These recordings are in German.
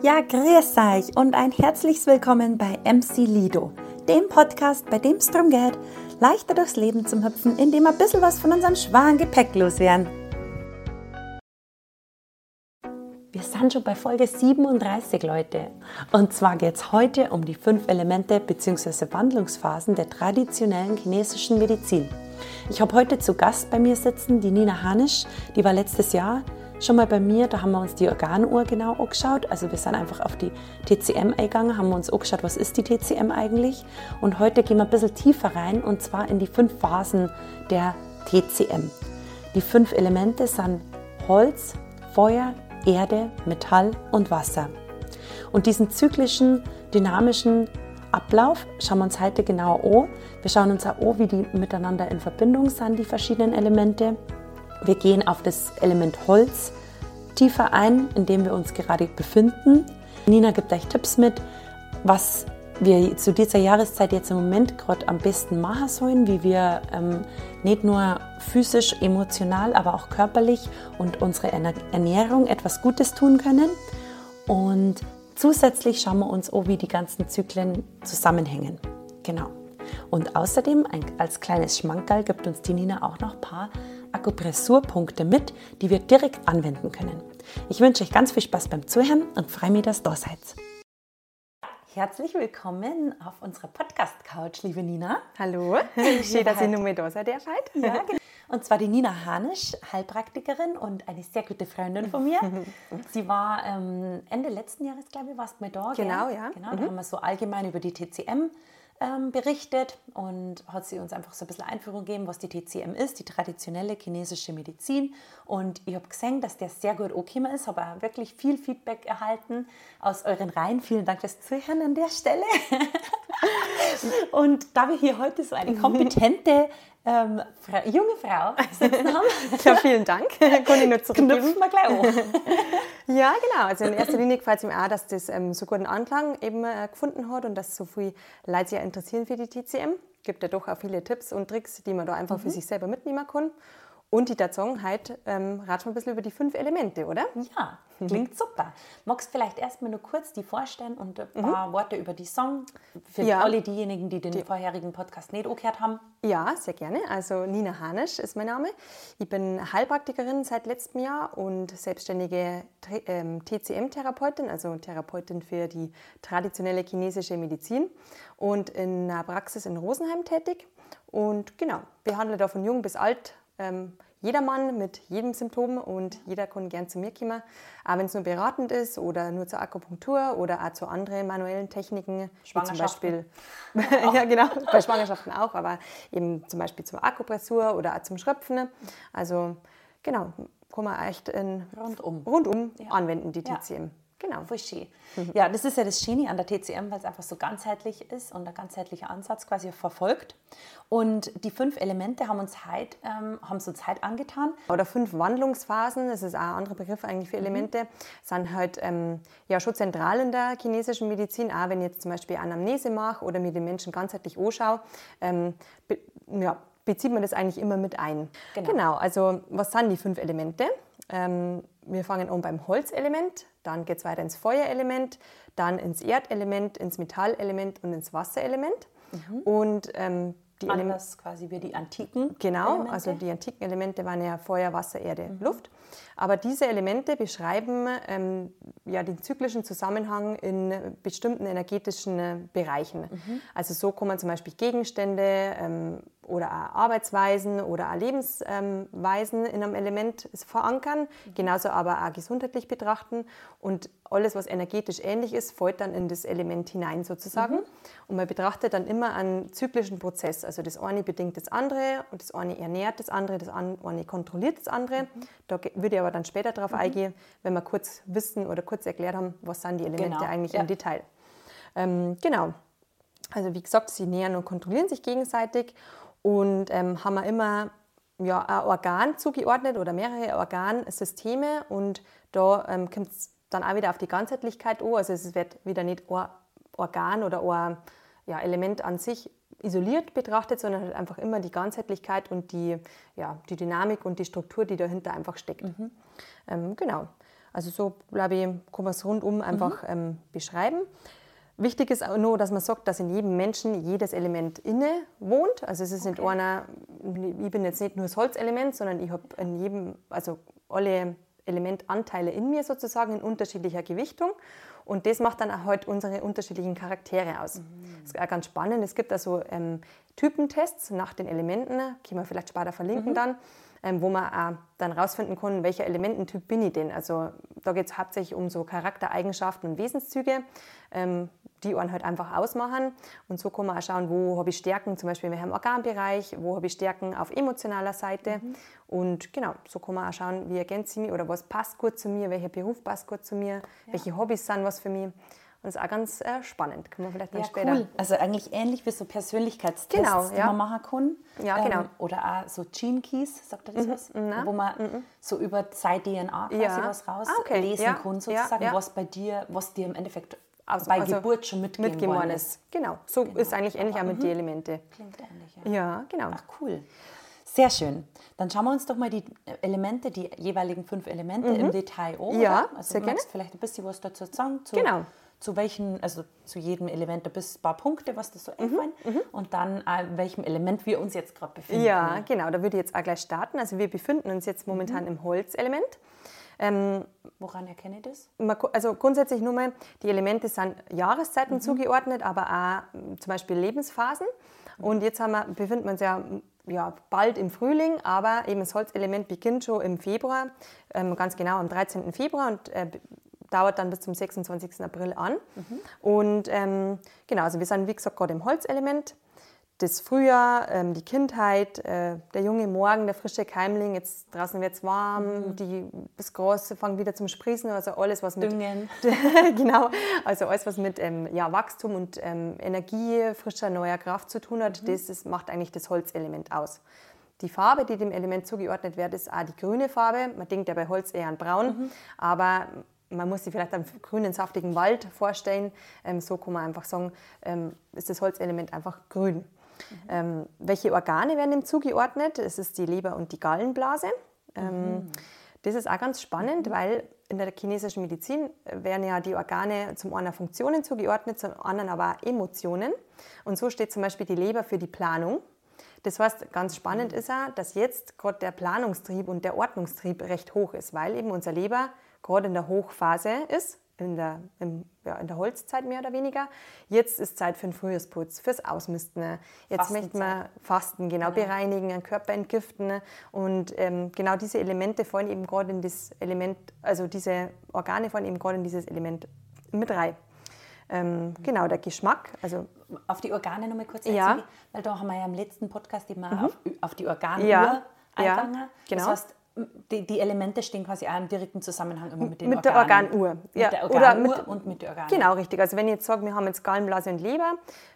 Ja, grüß euch und ein herzliches Willkommen bei MC Lido, dem Podcast, bei dem es darum geht, leichter durchs Leben zu hüpfen, indem wir ein bisschen was von unserem schweren Gepäck loswerden. Wir sind schon bei Folge 37, Leute. Und zwar geht es heute um die fünf Elemente bzw. Wandlungsphasen der traditionellen chinesischen Medizin. Ich habe heute zu Gast bei mir sitzen die Nina Hanisch, die war letztes Jahr schon mal bei mir, da haben wir uns die Organuhr genau angeschaut. Also wir sind einfach auf die TCM eingegangen, haben wir uns angeschaut, was ist die TCM eigentlich. Und heute gehen wir ein bisschen tiefer rein und zwar in die fünf Phasen der TCM. Die fünf Elemente sind Holz, Feuer, Erde, Metall und Wasser. Und diesen zyklischen, dynamischen Ablauf schauen wir uns heute genauer an. Wir schauen uns auch an, wie die miteinander in Verbindung sind, die verschiedenen Elemente. Wir gehen auf das Element Holz tiefer ein, in dem wir uns gerade befinden. Nina gibt euch Tipps mit, was wir zu dieser Jahreszeit jetzt im Moment gerade am besten machen sollen, wie wir ähm, nicht nur physisch, emotional, aber auch körperlich und unsere Ernährung etwas Gutes tun können. Und zusätzlich schauen wir uns an, wie die ganzen Zyklen zusammenhängen. Genau. Und außerdem, als kleines Schmankerl, gibt uns die Nina auch noch ein paar Akupressurpunkte mit, die wir direkt anwenden können. Ich wünsche euch ganz viel Spaß beim Zuhören und freue mich, dass ihr da seid. Herzlich willkommen auf unserer Podcast-Couch, liebe Nina. Hallo, schön, dass ihr nur mit da seid. Ja, genau. Und zwar die Nina Hanisch, Heilpraktikerin und eine sehr gute Freundin von mir. Sie war ähm, Ende letzten Jahres, glaube ich, warst du mal da. Genau, gell? ja. Genau, da mhm. haben wir so allgemein über die TCM ähm, berichtet und hat sie uns einfach so ein bisschen Einführung gegeben, was die TCM ist, die traditionelle chinesische Medizin. Und ich habe gesehen, dass der sehr gut angekommen ist, habe auch wirklich viel Feedback erhalten aus euren Reihen. Vielen Dank fürs Zuhören an der Stelle. und da wir hier heute so eine kompetente ähm, Frau, junge Frau sitzen haben. Ja, vielen Dank. Kann ich nur zurückgeben. Wir gleich an. ja, genau. Also in erster Linie gefällt es mir auch, dass das ähm, so guten Anklang eben äh, gefunden hat und dass so viele Leute sich interessieren für die TCM. Es gibt ja doch auch viele Tipps und Tricks, die man da einfach mhm. für sich selber mitnehmen kann. Und die Tatsache, heute ähm, ratschen wir ein bisschen über die fünf Elemente, oder? Ja, klingt super. Magst du vielleicht erstmal nur kurz die vorstellen und ein paar mhm. Worte über die Song für ja. alle diejenigen, die den die. vorherigen Podcast nicht angehört haben? Ja, sehr gerne. Also Nina Hanisch ist mein Name. Ich bin Heilpraktikerin seit letztem Jahr und selbstständige ähm, TCM-Therapeutin, also Therapeutin für die traditionelle chinesische Medizin und in einer Praxis in Rosenheim tätig. Und genau, behandle da von jung bis alt ähm, jedermann mit jedem Symptom und jeder kann gern zu mir kommen, auch wenn es nur beratend ist oder nur zur Akupunktur oder auch zu anderen manuellen Techniken, wie zum Beispiel ja genau bei Schwangerschaften auch, aber eben zum Beispiel zur Akupressur oder auch zum Schröpfen. Also genau, kann man echt in rundum, rundum ja. anwenden die TCM. Ja. Genau, schön. Mhm. Ja, das ist ja das Schöne an der TCM, weil es einfach so ganzheitlich ist und der ganzheitliche Ansatz quasi verfolgt. Und die fünf Elemente haben uns heute, ähm, haben uns heute angetan. Oder fünf Wandlungsphasen, das ist auch ein anderer Begriff eigentlich für mhm. Elemente, mhm. sind halt ähm, ja schon zentral in der chinesischen Medizin. Auch wenn ich jetzt zum Beispiel Anamnese mache oder mir den Menschen ganzheitlich anschaue, ähm, ja, bezieht man das eigentlich immer mit ein. Genau. genau, also was sind die fünf Elemente? Wir fangen an beim Holzelement, dann geht es weiter ins Feuerelement, dann ins Erdelement, ins Metallelement und ins Wasserelement. Mhm. Und ähm, die Anders quasi wie die antiken Genau, Elemente. also die antiken Elemente waren ja Feuer, Wasser, Erde, mhm. Luft. Aber diese Elemente beschreiben ähm, ja, den zyklischen Zusammenhang in bestimmten energetischen äh, Bereichen. Mhm. Also so man zum Beispiel Gegenstände ähm, oder Arbeitsweisen oder Lebensweisen in einem Element verankern, genauso aber auch gesundheitlich betrachten. Und alles, was energetisch ähnlich ist, fällt dann in das Element hinein sozusagen. Mhm. Und man betrachtet dann immer einen zyklischen Prozess. Also das eine bedingt das andere und das eine ernährt das andere, das eine kontrolliert das andere. Mhm. Da würde ich aber dann später darauf mhm. eingehen, wenn wir kurz wissen oder kurz erklärt haben, was sind die Elemente genau. eigentlich ja. im Detail. Ähm, genau. Also wie gesagt, sie nähern und kontrollieren sich gegenseitig und ähm, haben wir immer ja, ein Organ zugeordnet oder mehrere Organsysteme und da ähm, kommt es dann auch wieder auf die Ganzheitlichkeit an. Also es wird wieder nicht ein Organ oder ein ja, Element an sich isoliert betrachtet, sondern halt einfach immer die Ganzheitlichkeit und die, ja, die Dynamik und die Struktur, die dahinter einfach steckt. Mhm. Ähm, genau. Also so, glaube ich, kann man es rundum einfach mhm. ähm, beschreiben. Wichtig ist auch nur, dass man sagt, dass in jedem Menschen jedes Element inne wohnt. Also es ist okay. nicht einer, ich bin jetzt nicht nur das Holzelement, sondern ich habe in jedem, also alle Elementanteile in mir sozusagen in unterschiedlicher Gewichtung. Und das macht dann auch halt unsere unterschiedlichen Charaktere aus. Mhm. Das ist auch ganz spannend. Es gibt also ähm, Typentests nach den Elementen, können wir vielleicht später verlinken mhm. dann ähm, wo man auch dann rausfinden kann, welcher Elemententyp bin ich denn. Also da geht es hauptsächlich um so Charaktereigenschaften und Wesenszüge, ähm, die einen halt einfach ausmachen. Und so kann man auch schauen, wo habe ich Stärken, zum Beispiel in welchem Organbereich, wo habe ich Stärken auf emotionaler Seite. Mhm. Und genau, so kann man auch schauen, wie ergänzt sie mich oder was passt gut zu mir, welcher Beruf passt gut zu mir, ja. welche Hobbys sind was für mich. Und das ist auch ganz äh, spannend. Können wir vielleicht dann ja, später. Cool. Also eigentlich ähnlich wie so Persönlichkeitstests, genau, ja. die man machen kann. Ja, genau. Ähm, oder auch so Gene Keys, sagt er das mhm, was? Na? Wo man mhm. so über seine DNA quasi ja. was rauslesen ah, okay. kann, sozusagen, was bei dir, was dir im Endeffekt also, bei also Geburt schon mitgegeben, mitgegeben worden ist. Genau, so genau. ist eigentlich ähnlich auch mit mhm. den Elementen. Klingt ähnlich, ja. Ja, genau. Ach, cool. Sehr schön. Dann schauen wir uns doch mal die Elemente, die jeweiligen fünf Elemente mhm. im Detail an. Ja, also sehr gerne. vielleicht ein bisschen was dazu sagen. Zu, genau zu welchen, also zu jedem Element ein paar Punkte, was das so mhm, einfallen mhm. und dann äh, welchem Element wir uns jetzt gerade befinden. Ja, genau, da würde ich jetzt auch gleich starten. Also wir befinden uns jetzt momentan mhm. im Holzelement. Ähm, Woran erkenne ich das? Also grundsätzlich nur mal, die Elemente sind Jahreszeiten mhm. zugeordnet, aber auch zum Beispiel Lebensphasen. Und jetzt wir, befinden wir uns ja ja, bald im Frühling, aber eben das Holzelement beginnt schon im Februar, ähm, ganz genau am 13. Februar und äh, dauert dann bis zum 26. April an. Mhm. Und ähm, genau, also wir sind wie gesagt gerade im Holzelement. Das Frühjahr, ähm, die Kindheit, äh, der junge Morgen, der frische Keimling, jetzt draußen wird es warm, mhm. die, das Große fängt wieder zum Sprießen, also alles, was mit Düngen. genau, also alles, was mit ähm, ja, Wachstum und ähm, Energie, frischer, neuer Kraft zu tun hat, mhm. das ist, macht eigentlich das Holzelement aus. Die Farbe, die dem Element zugeordnet wird, ist auch die grüne Farbe. Man denkt ja bei Holz eher an braun, mhm. aber man muss sich vielleicht einen grünen, saftigen Wald vorstellen. Ähm, so kann man einfach sagen, ähm, ist das Holzelement einfach grün. Mhm. Ähm, welche Organe werden dem zugeordnet? Es ist die Leber und die Gallenblase. Mhm. Das ist auch ganz spannend, mhm. weil in der chinesischen Medizin werden ja die Organe zum einen Funktionen zugeordnet, zum anderen aber auch Emotionen. Und so steht zum Beispiel die Leber für die Planung. Das heißt, ganz spannend mhm. ist auch, dass jetzt gerade der Planungstrieb und der Ordnungstrieb recht hoch ist, weil eben unser Leber gerade in der Hochphase ist, in der, im, ja, in der Holzzeit mehr oder weniger. Jetzt ist Zeit für den Frühjahrsputz, fürs Ausmisten. Jetzt möchten wir fasten, genau, genau, bereinigen, den Körper entgiften. Und ähm, genau diese Elemente fallen eben gerade in das Element, also diese Organe fallen eben gerade in dieses Element mit rein. Ähm, genau, der Geschmack. Also auf die Organe nochmal kurz erzählen, ja. weil da haben wir ja im letzten Podcast immer mhm. auf, auf, die Organe ja. eingegangen. Ja, genau. Das heißt, die, die, Elemente stehen quasi auch im direkten Zusammenhang immer mit den mit Organen. Der Organuhr. Ja. Mit der Organuhr Oder mit, und mit den Organen. Genau, richtig. Also wenn ich jetzt sage, wir haben jetzt Gallenblase und Leber,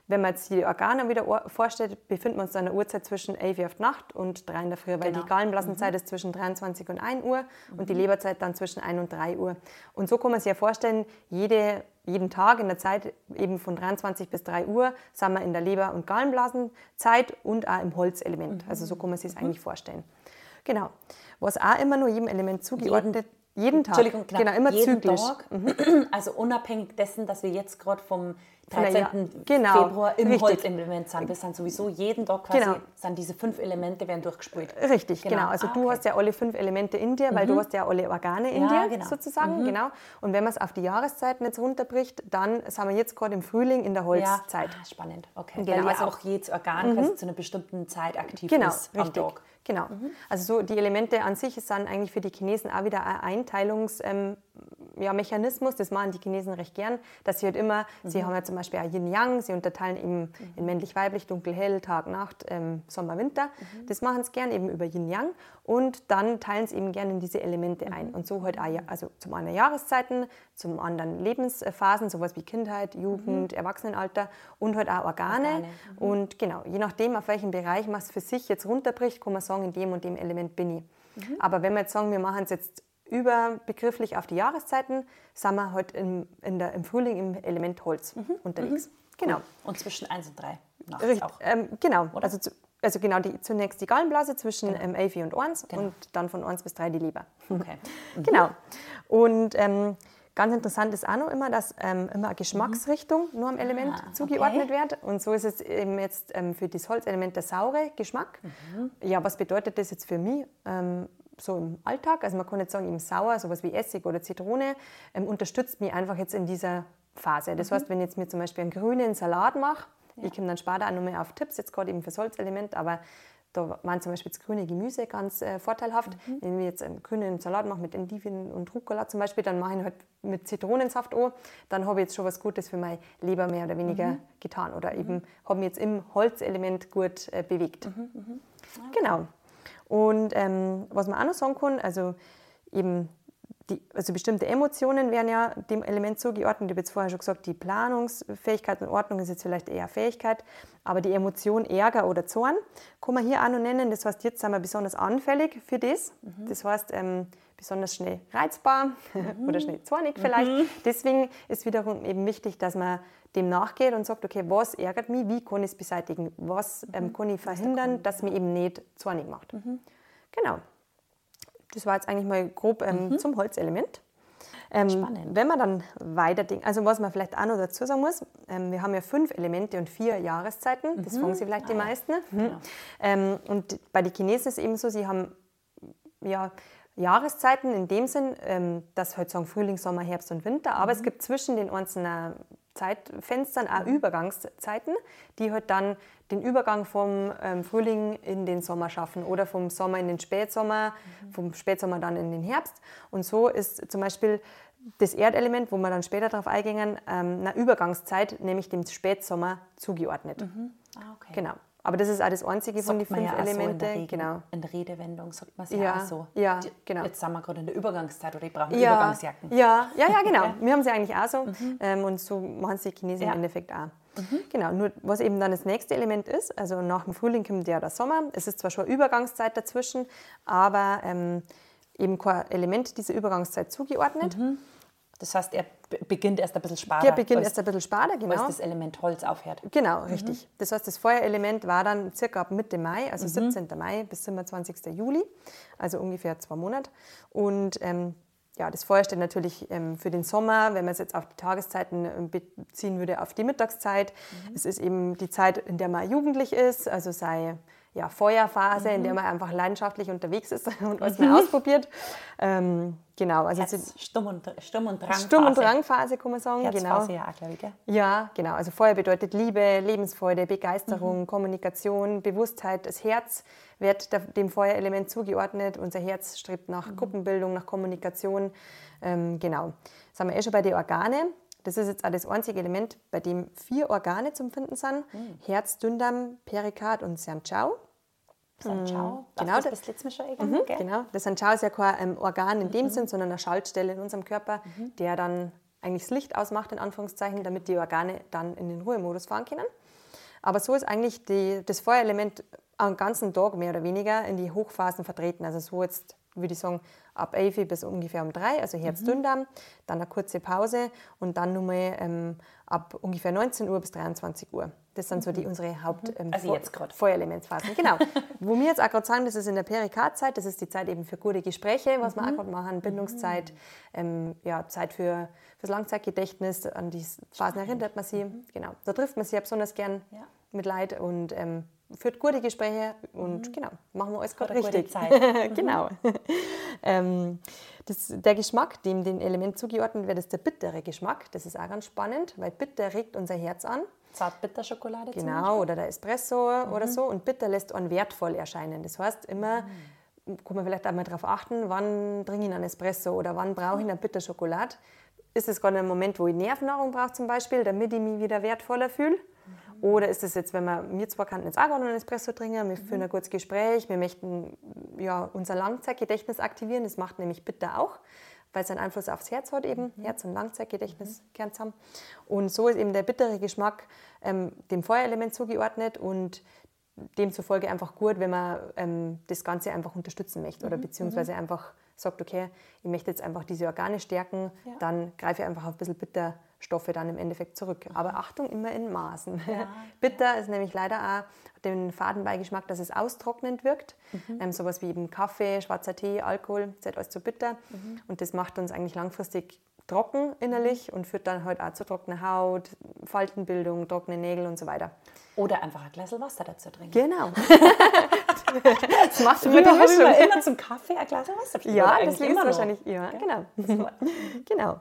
wenn man jetzt die Organe wieder vorstellt, befinden wir uns an der Uhrzeit zwischen 11 Uhr auf Nacht und 3 in der Früh, weil genau. die Gallenblasenzeit mhm. ist zwischen 23 und 1 Uhr mhm. und die Leberzeit dann zwischen 1 und 3 Uhr. Und so kann man sich ja vorstellen, jede, jeden Tag in der Zeit eben von 23 bis 3 Uhr sind wir in der Leber- und Gallenblasenzeit und auch im Holzelement. Mhm. Also so kann man sich das mhm. eigentlich vorstellen. Genau. Was auch immer nur jedem Element zugeordnet jeden, jeden Tag. Entschuldigung, genau, genau immer jeden zyklisch. Tag, mhm. also unabhängig dessen, dass wir jetzt gerade vom 13. Ja, genau, Februar im Holzelement sind. Wir sind sowieso jeden Tag quasi, genau. sind diese fünf Elemente werden durchgespült. Richtig, genau. genau. Also ah, du hast ja alle fünf Elemente in dir, weil mhm. du hast ja alle Organe in ja, dir genau. sozusagen. Mhm. Genau. Und wenn man es auf die Jahreszeiten jetzt runterbricht, dann sind wir jetzt gerade im Frühling in der Holzzeit. Ja, ah, spannend, okay. Genau. Weil also auch jedes Organ quasi mhm. zu einer bestimmten Zeit aktiv genau, ist am richtig. Tag. Genau. Mhm. Also so die Elemente an sich sind eigentlich für die Chinesen auch wieder ein Einteilungsmechanismus. Ähm, ja, das machen die Chinesen recht gern, dass sie halt immer, mhm. sie haben ja zum Beispiel auch Yin-Yang, sie unterteilen eben mhm. in männlich-weiblich, dunkel-hell, Tag-Nacht, ähm, Sommer-Winter. Mhm. Das machen sie gern eben über Yin-Yang und dann teilen sie eben gerne in diese Elemente ein. Mhm. Und so halt auch, also zum einen Jahreszeiten, zum anderen Lebensphasen, sowas wie Kindheit, Jugend, mhm. Erwachsenenalter und halt auch Organe. Organe. Mhm. Und genau, je nachdem, auf welchem Bereich man es für sich jetzt runterbricht, kann man sagen, in dem und dem Element bin ich. Aber wenn wir jetzt sagen, wir machen es jetzt überbegrifflich auf die Jahreszeiten, sind wir halt im, der, im Frühling im Element Holz mhm. unterwegs. Mhm. Genau. Und zwischen 1 und 3 nachts Richtig, auch. Ähm, genau. Oder? Also also genau, die, zunächst die Gallenblase zwischen Genau. ähm, 11 und 1 Genau. und dann von 1 bis 3 die Leber. Okay. Genau. Und ähm, ganz interessant ist auch noch immer, dass ähm, immer eine Geschmacksrichtung nur am Element Ah, zugeordnet okay. wird. Und so ist es eben jetzt ähm, für das Holzelement der saure Geschmack. Mhm. Ja, was bedeutet das jetzt für mich? So im Alltag, also man kann jetzt sagen, eben sauer, sowas wie Essig oder Zitrone, ähm, unterstützt mich einfach jetzt in dieser Phase. Mhm. Das heißt, wenn ich jetzt mir zum Beispiel einen grünen Salat mache, ich komme dann später auch noch mehr auf Tipps, jetzt gerade eben fürs Holzelement, aber da waren zum Beispiel das grüne Gemüse ganz äh, vorteilhaft. Mhm. Wenn ich jetzt einen grünen Salat mache mit Endivien und Rucola zum Beispiel, dann mache ich ihn halt mit Zitronensaft an. Dann habe ich jetzt schon was Gutes für meine Leber mehr oder weniger Mhm. getan. Oder eben habe mich jetzt im Holzelement gut äh, bewegt. Mhm, Genau. Und ähm, was man auch noch sagen kann, also eben die, also bestimmte Emotionen werden ja dem Element zugeordnet. Ich habe jetzt vorher schon gesagt, die Planungsfähigkeit und Ordnung ist jetzt vielleicht eher Fähigkeit, aber die Emotion Ärger oder Zorn kann man hier auch noch nennen. Das heißt, jetzt sind wir besonders anfällig für das. Das heißt, ähm, besonders schnell reizbar oder schnell zornig vielleicht. Deswegen ist wiederum eben wichtig, dass man dem nachgeht und sagt, okay, was ärgert mich, wie kann ich es beseitigen, was ähm, kann ich verhindern, dass mich eben nicht zornig macht. Genau. Das war jetzt eigentlich mal grob ähm, zum Holzelement. Ähm, Spannend. Wenn man dann weiter denkt, also was man vielleicht auch noch dazu sagen muss, ähm, wir haben ja fünf Elemente und vier Jahreszeiten, das fragen sie vielleicht die meisten. Ähm, und bei den Chinesen ist es eben so, sie haben ja, Jahreszeiten in dem Sinn, ähm, dass halt sagen Frühling, Sommer, Herbst und Winter, aber es gibt zwischen den einzelnen Zeitfenstern auch Übergangszeiten, die halt dann den Übergang vom ähm, Frühling in den Sommer schaffen oder vom Sommer in den Spätsommer, vom Spätsommer dann in den Herbst. Und so ist zum Beispiel das Erdelement, wo wir dann später darauf eingehen, ähm, eine Übergangszeit, nämlich dem Spätsommer zugeordnet. Ah, okay. Genau. Aber das ist auch das einzige von den Sagt fünf ja auch so Elemente. in der, genau. in der Redewendung sagt man es ja, Ja, auch so. ja, genau. Jetzt sind wir gerade in der Übergangszeit oder ich brauche Ja, Übergangsjacken. ja, ja, ja, genau. Wir haben sie eigentlich auch so. Ähm, und so machen es die Chinesen Ja. im Endeffekt auch. Genau, nur was eben dann das nächste Element ist, also nach dem Frühling kommt ja der Sommer. Es ist zwar schon Übergangszeit dazwischen, aber ähm, eben kein Element dieser Übergangszeit zugeordnet. Das heißt, er be- beginnt erst ein bisschen später. Der beginnt erst ein bisschen als genau. das Element Holz aufhört. Genau, richtig. Das heißt, das Feuerelement war dann circa ab Mitte Mai, also Mhm. 17. Mai bis 27. Juli, also ungefähr zwei Monate. Und ähm, ja, das Feuer steht natürlich ähm, für den Sommer, wenn man es jetzt auf die Tageszeiten ähm, beziehen würde, auf die Mittagszeit. Mhm. Es ist eben die Zeit, in der man jugendlich ist, also sei ja, Feuerphase, in Mhm. der man einfach leidenschaftlich unterwegs ist und alles mal ausprobiert. Ähm, genau, also Herz, Sturm und, Sturm und Drang. Sturm- und Drangphase, kann man sagen. Genau. Herzphase ja auch, ich. Gell? Ja, genau. Also Feuer bedeutet Liebe, Lebensfreude, Mhm. Begeisterung, Kommunikation, Bewusstheit. Das Herz wird dem Feuerelement zugeordnet. Unser Herz strebt nach Mhm. Gruppenbildung, nach Kommunikation. Ähm, genau. Haben wir eh schon bei den Organe. Das ist jetzt auch das einzige Element, bei dem vier Organe zum Finden sind. Mhm. Herz, Dünndarm, Perikard und Sanchao. San Ciao. genau, das das- Mal schon eingegangen, gell? Genau, das Sanchao ist ja kein ähm, Organ in Mhm. dem Sinn, sondern eine Schaltstelle in unserem Körper, der dann eigentlich das Licht ausmacht, in Anführungszeichen, damit die Organe dann in den Ruhemodus fahren können. Aber so ist eigentlich die, das Feuerelement am ganzen Tag mehr oder weniger in die Hochphasen vertreten. Also so jetzt würde ich sagen, ab 11 bis ungefähr um 3, also Herz-Dünndarm, dann eine kurze Pause und dann nochmal ähm, ab ungefähr 19 Uhr bis 23 Uhr. Das sind so die unsere Haupt ähm, Also. Feuerelementsphasen. Genau. Wo wir jetzt auch gerade sagen, das ist in der Perikard-Zeit, das ist die Zeit eben für gute Gespräche, was wir auch gerade machen, Bindungszeit, ähm, ja, Zeit für fürs Langzeitgedächtnis, an die Phasen erinnert man sich. Genau. Da trifft man sich ja besonders gern Ja. mit Leid und ähm, führt gute Gespräche und genau, machen wir alles gerade richtig. Zeit. genau. ähm, das, der Geschmack, dem den Element zugeordnet wird, ist der bittere Geschmack. Das ist auch ganz spannend, weil bitter regt unser Herz an. Zartbitterschokolade Genau, oder der Espresso oder so. Und bitter lässt einen wertvoll erscheinen. Das heißt, immer kann man vielleicht auch mal darauf achten, wann trinke ich einen Espresso oder wann brauche ich eine Bitterschokolade. Ist es gerade ein Moment, wo ich Nervennahrung brauche zum Beispiel, damit ich mich wieder wertvoller fühle? Oder ist es jetzt, wenn wir, wir zwei könnten jetzt auch einen Espresso trinken, wir führen ein kurzes Gespräch, wir möchten ja, unser Langzeitgedächtnis aktivieren, das macht nämlich Bitter auch, weil es einen Einfluss aufs Herz hat eben, Herz- und Langzeitgedächtnis gern zusammen. Und so ist eben der bittere Geschmack ähm, dem Feuerelement zugeordnet und demzufolge einfach gut, wenn man ähm, das Ganze einfach unterstützen möchte oder beziehungsweise einfach sagt, okay, ich möchte jetzt einfach diese Organe stärken, ja. dann greife ich einfach auf ein bisschen Bitterstoffe dann im Endeffekt zurück. Mhm. Aber Achtung, immer in Maßen. Ja. Bitter ist nämlich leider auch den Fadenbeigeschmack, dass es austrocknend wirkt. Mhm. Ähm, sowas wie eben Kaffee, schwarzer Tee, Alkohol, das ist alles zu bitter. Mhm. Und das macht uns eigentlich langfristig trocken innerlich und führt dann halt auch zu trockener Haut, Faltenbildung, trockene Nägel und so weiter. Oder einfach ein Glas Wasser dazu trinken. Genau. das machst du mit der Mischung. immer zum Kaffee ein Glas Wasser trinken. Ja, deswegen ist wahrscheinlich, ja, ja. genau. genau.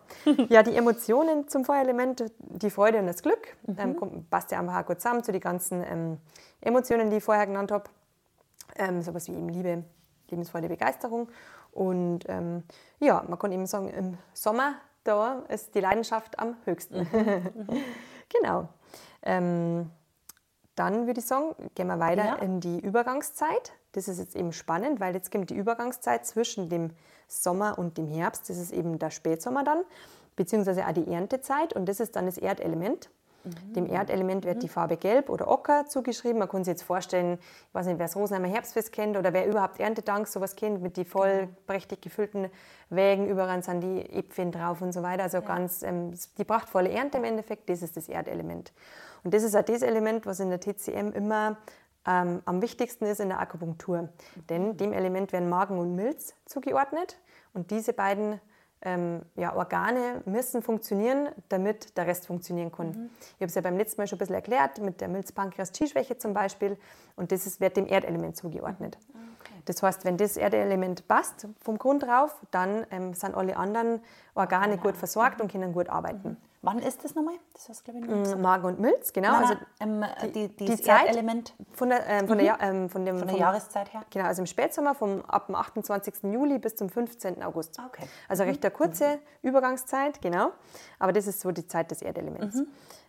Ja, die Emotionen zum Feuerelement, die Freude und das Glück, mhm. ähm, passt ja einfach gut zusammen zu den ganzen ähm, Emotionen, die ich vorher genannt habe. Ähm, sowas wie eben Liebe, Lebensfreude, Begeisterung. Und ähm, ja, man kann eben sagen, im Sommer da ist die Leidenschaft am höchsten. Mhm. genau. Ähm, dann würde ich sagen, gehen wir weiter ja. in die Übergangszeit. Das ist jetzt eben spannend, weil jetzt kommt die Übergangszeit zwischen dem Sommer und dem Herbst. Das ist eben der Spätsommer dann, beziehungsweise auch die Erntezeit. Und das ist dann das Erdelement. Mhm. Dem Erdelement wird mhm. die Farbe Gelb oder Ocker zugeschrieben. Man kann sich jetzt vorstellen, ich weiß nicht, wer das Rosenheimer Herbstfest kennt oder wer überhaupt Erntedank sowas kennt, mit die voll genau. prächtig gefüllten Wägen, überall sind die Äpfel drauf und so weiter. Also ja. ganz ähm, die prachtvolle Ernte im Endeffekt, das ist das Erdelement. Und das ist auch das Element, was in der TCM immer ähm, am wichtigsten ist in der Akupunktur. Mhm. Denn dem Element werden Magen und Milz zugeordnet. Und diese beiden ähm, ja, Organe müssen funktionieren, damit der Rest funktionieren kann. Mhm. Ich habe es ja beim letzten Mal schon ein bisschen erklärt, mit der Milz-Pankreas-Chi-Schwäche zum Beispiel. Und das ist, wird dem Erdelement zugeordnet. Mhm. Okay. Das heißt, wenn das Erdelement passt vom Grund drauf, dann ähm, sind alle anderen Organe ja. gut versorgt mhm. und können gut arbeiten. Mhm. Wann ist das nochmal? Das hast glaube ich mm, Magen und Milz, genau. Nein, also ähm, die, die, die Zeit Erdelement von der, ähm, von, mhm. der, ähm, von, dem, von der vom, Jahreszeit her. Genau, also im Spätsommer vom ab dem 28. Juli bis zum 15. August. Okay. Also recht eine kurze mhm. Übergangszeit, genau. Aber das ist so die Zeit des Erdelements. Mhm.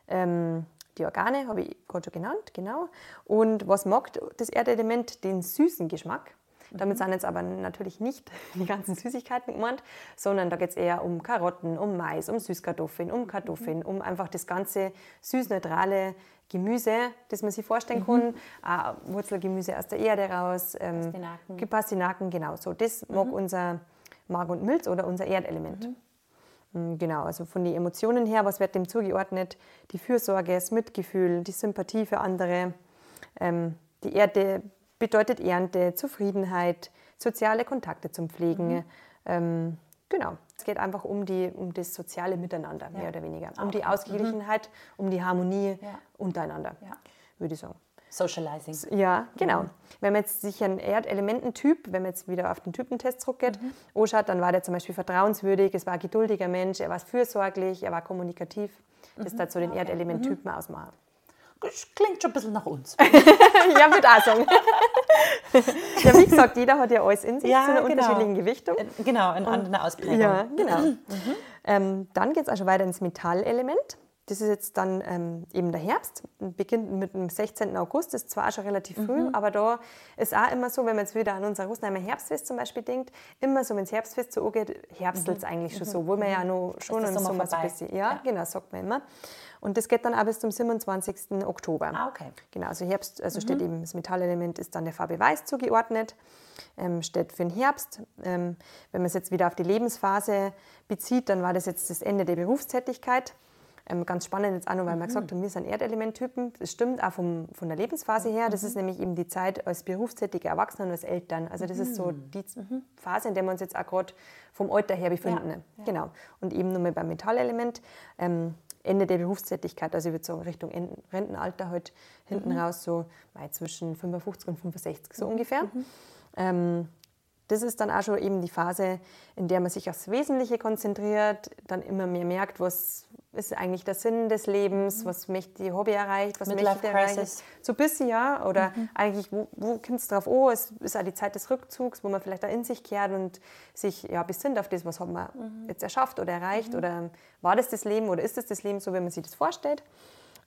Ähm, die Organe habe ich gerade schon genannt, genau. Und was mag das Erdelement? Den süßen Geschmack. Damit sind jetzt aber natürlich nicht die ganzen Süßigkeiten gemeint, sondern da geht es eher um Karotten, um Mais, um Süßkartoffeln, um Kartoffeln, mhm. um einfach das ganze süß-neutrale Gemüse, das man sich vorstellen mhm. kann. Äh, Wurzelgemüse aus der Erde raus, ähm, Pastinaken. Pastinaken, genau so. Das mhm. mag unser Magen und Milz oder unser Erdelement. Mhm. Mm, genau, also von den Emotionen her, was wird dem zugeordnet? Die Fürsorge, das Mitgefühl, die Sympathie für andere, ähm, die Erde bedeutet Ernte, Zufriedenheit, soziale Kontakte zum Pflegen. Mhm. Ähm, genau. Es geht einfach um, die, um das soziale Miteinander, ja. mehr oder weniger. Um okay. die Ausgeglichenheit, mhm. um die Harmonie ja. untereinander, ja. würde ich sagen. Socializing. Ja, genau. Mhm. Wenn man jetzt sich einen Erdelemententyp, wenn man jetzt wieder auf den Typentest zurückgeht, mhm. anschaut, dann war der zum Beispiel vertrauenswürdig, es war ein geduldiger Mensch, er war fürsorglich, er war kommunikativ. Das mhm. dazu den okay. Erdelementtypen mhm. ausmachen. Das klingt schon ein bisschen nach uns. ja, würde auch sagen. ja, wie gesagt, jeder hat ja alles in sich ja, zu einer genau. unterschiedlichen Gewichtung. Äh, genau, in einer Ausprägung. Ja, genau. Mhm. Ähm, dann geht es auch schon weiter ins Metallelement. Das ist jetzt dann ähm, eben der Herbst, beginnt mit dem 16. August, ist zwar auch schon relativ früh, mhm. aber da ist auch immer so, wenn man jetzt wieder an unser Rosenheimer Herbstfest zum Beispiel denkt, immer so, wenn das Herbstfest so angeht, herbstelt es mhm. eigentlich schon mhm. so, wo man ja noch schon im Sommer so ein bisschen, ja, ja, genau, sagt man immer. Und das geht dann auch bis zum 27. Oktober. Ah, okay. Genau, also Herbst, also mhm. steht eben das Metallelement ist dann der Farbe Weiß zugeordnet, ähm, steht für den Herbst. Ähm, wenn man es jetzt wieder auf die Lebensphase bezieht, dann war das jetzt das Ende der Berufstätigkeit. Ähm, ganz spannend jetzt auch noch, weil mhm. man gesagt hat, wir sind Erdelementtypen. Das stimmt auch vom, von der Lebensphase her. Das mhm. ist nämlich eben die Zeit als berufstätige Erwachsene und als Eltern. Also das mhm. ist so mhm. die mhm. Phase, in der wir uns jetzt auch gerade vom Alter her befinden. Ja. Ja. Genau. Und eben nochmal beim Metallelement. Ähm, Ende der Berufstätigkeit, also ich würde sagen Richtung Rentenalter halt hinten raus, so zwischen 55 und 65 so ungefähr. Ähm, das ist dann auch schon eben die Phase, in der man sich aufs Wesentliche konzentriert, dann immer mehr merkt, was ist eigentlich der Sinn des Lebens, mhm. was möchte die Hobby erreicht, was möchte ich erreichen. So ein bisschen, ja. Oder mhm. eigentlich, wo, wo kommt es drauf an? Es ist auch die Zeit des Rückzugs, wo man vielleicht da in sich kehrt und sich ja, besinnt auf das, was haben wir mhm. jetzt erschafft oder erreicht. Mhm. Oder war das das Leben oder ist das das Leben, so wie man sich das vorstellt?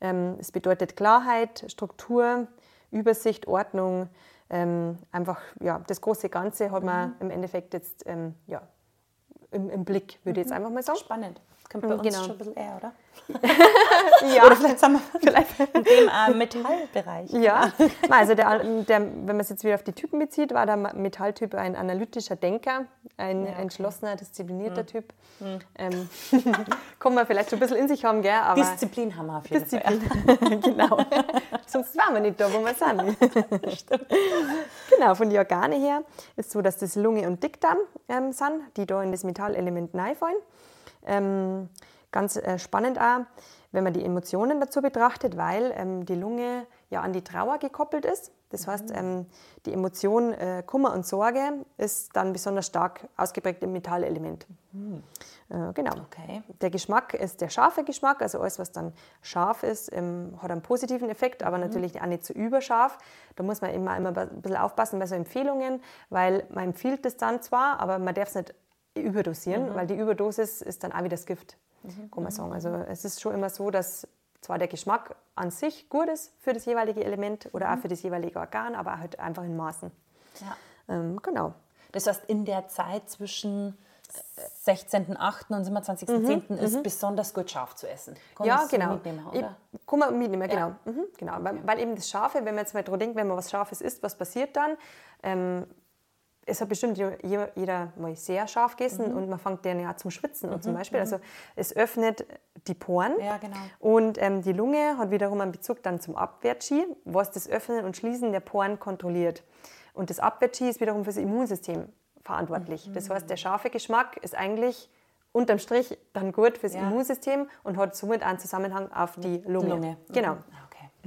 Ähm, es bedeutet Klarheit, Struktur, Übersicht, Ordnung. Ähm, einfach ja, das große Ganze hat man mhm. im Endeffekt jetzt ähm, ja, im, im Blick, würde ich jetzt mhm. einfach mal sagen. Spannend. Kommt bei uns genau. schon ein bisschen eher, oder? ja. Oder vielleicht sind wir vielleicht in dem äh, Metallbereich. Ja, also der, der, wenn man es jetzt wieder auf die Typen bezieht, war der Metalltyp ein analytischer Denker, ein ja, okay. entschlossener, disziplinierter hm. Typ. Hm. Ähm, kann man vielleicht schon ein bisschen in sich haben, gell? Aber Disziplin haben wir auf jeden Disziplin. Fall. genau. Sonst waren wir nicht da, wo wir sind. Stimmt. Genau, von den Organe her ist es so, dass das Lunge und Dickdarm ähm, sind, die da in das Metallelement reinfallen. Ähm, ganz äh, spannend auch, wenn man die Emotionen dazu betrachtet, weil ähm, die Lunge ja an die Trauer gekoppelt ist. Das heißt, mhm. ähm, die Emotion äh, Kummer und Sorge ist dann besonders stark ausgeprägt im Metallelement. Mhm. Äh, genau. Okay. Der Geschmack ist der scharfe Geschmack, also alles, was dann scharf ist, ähm, hat einen positiven Effekt, aber mhm. natürlich auch nicht zu so überscharf. Da muss man immer, immer ein bisschen aufpassen bei so Empfehlungen, weil man empfiehlt es dann zwar, aber man darf es nicht überdosieren, mhm. weil die Überdosis ist dann auch wieder das Gift, mhm. kann man sagen. Also es ist schon immer so, dass zwar der Geschmack an sich gut ist für das jeweilige Element oder auch mhm. für das jeweilige Organ, aber halt einfach in Maßen. Ja. Ähm, genau. Das heißt, in der Zeit zwischen 16.8. und 27.10. Mhm, ist mhm. besonders gut scharf zu essen. Kann ja, genau. Mitnehmen, oder? Ich, kann man mitnehmen, genau. Ja. Mhm, genau. Weil, weil, eben das Scharfe, wenn man jetzt mal dran denkt, wenn man was Scharfes isst, was passiert dann? Ähm, es hat bestimmt jeder mal sehr scharf gegessen mhm. und man fängt dann ja zum Schwitzen mhm. zum Beispiel. Also es öffnet die Poren ja, genau. und ähm, die Lunge hat wiederum einen Bezug dann zum Abwehrqi, was das Öffnen und Schließen der Poren kontrolliert. Und das Abwehrqi ist wiederum für das Immunsystem verantwortlich. Mhm. Das heißt, der scharfe Geschmack ist eigentlich unterm Strich dann gut fürs ja. Immunsystem und hat somit einen Zusammenhang auf die Lunge. Die Lunge. Genau. Mhm.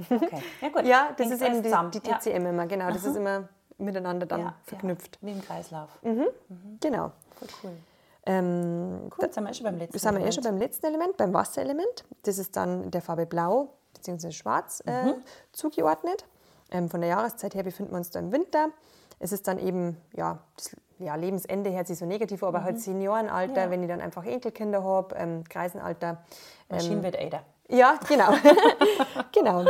Okay. okay. Ja, gut. ja, das Hängt ist eben die, die TCM ja. immer, genau. Das Aha. ist immer miteinander dann ja, verknüpft. Ja, wie im Kreislauf. Mhm. Mhm. Genau. Voll cool. Ähm, cool, jetzt sind wir schon beim letzten sind wir eh schon beim letzten Element, beim Wasserelement. Das ist dann der Farbe Blau bzw. Schwarz äh, mhm. zugeordnet. Ähm, von der Jahreszeit her befinden wir uns da im Winter. Es ist dann eben, ja, das ja, Lebensende hört sich so negativ, aber halt mhm. halt Seniorenalter, ja. wenn ich dann einfach Enkelkinder habe, ähm, Kreisenalter. Maschinen ähm, wird älter. Ja, genau. genau.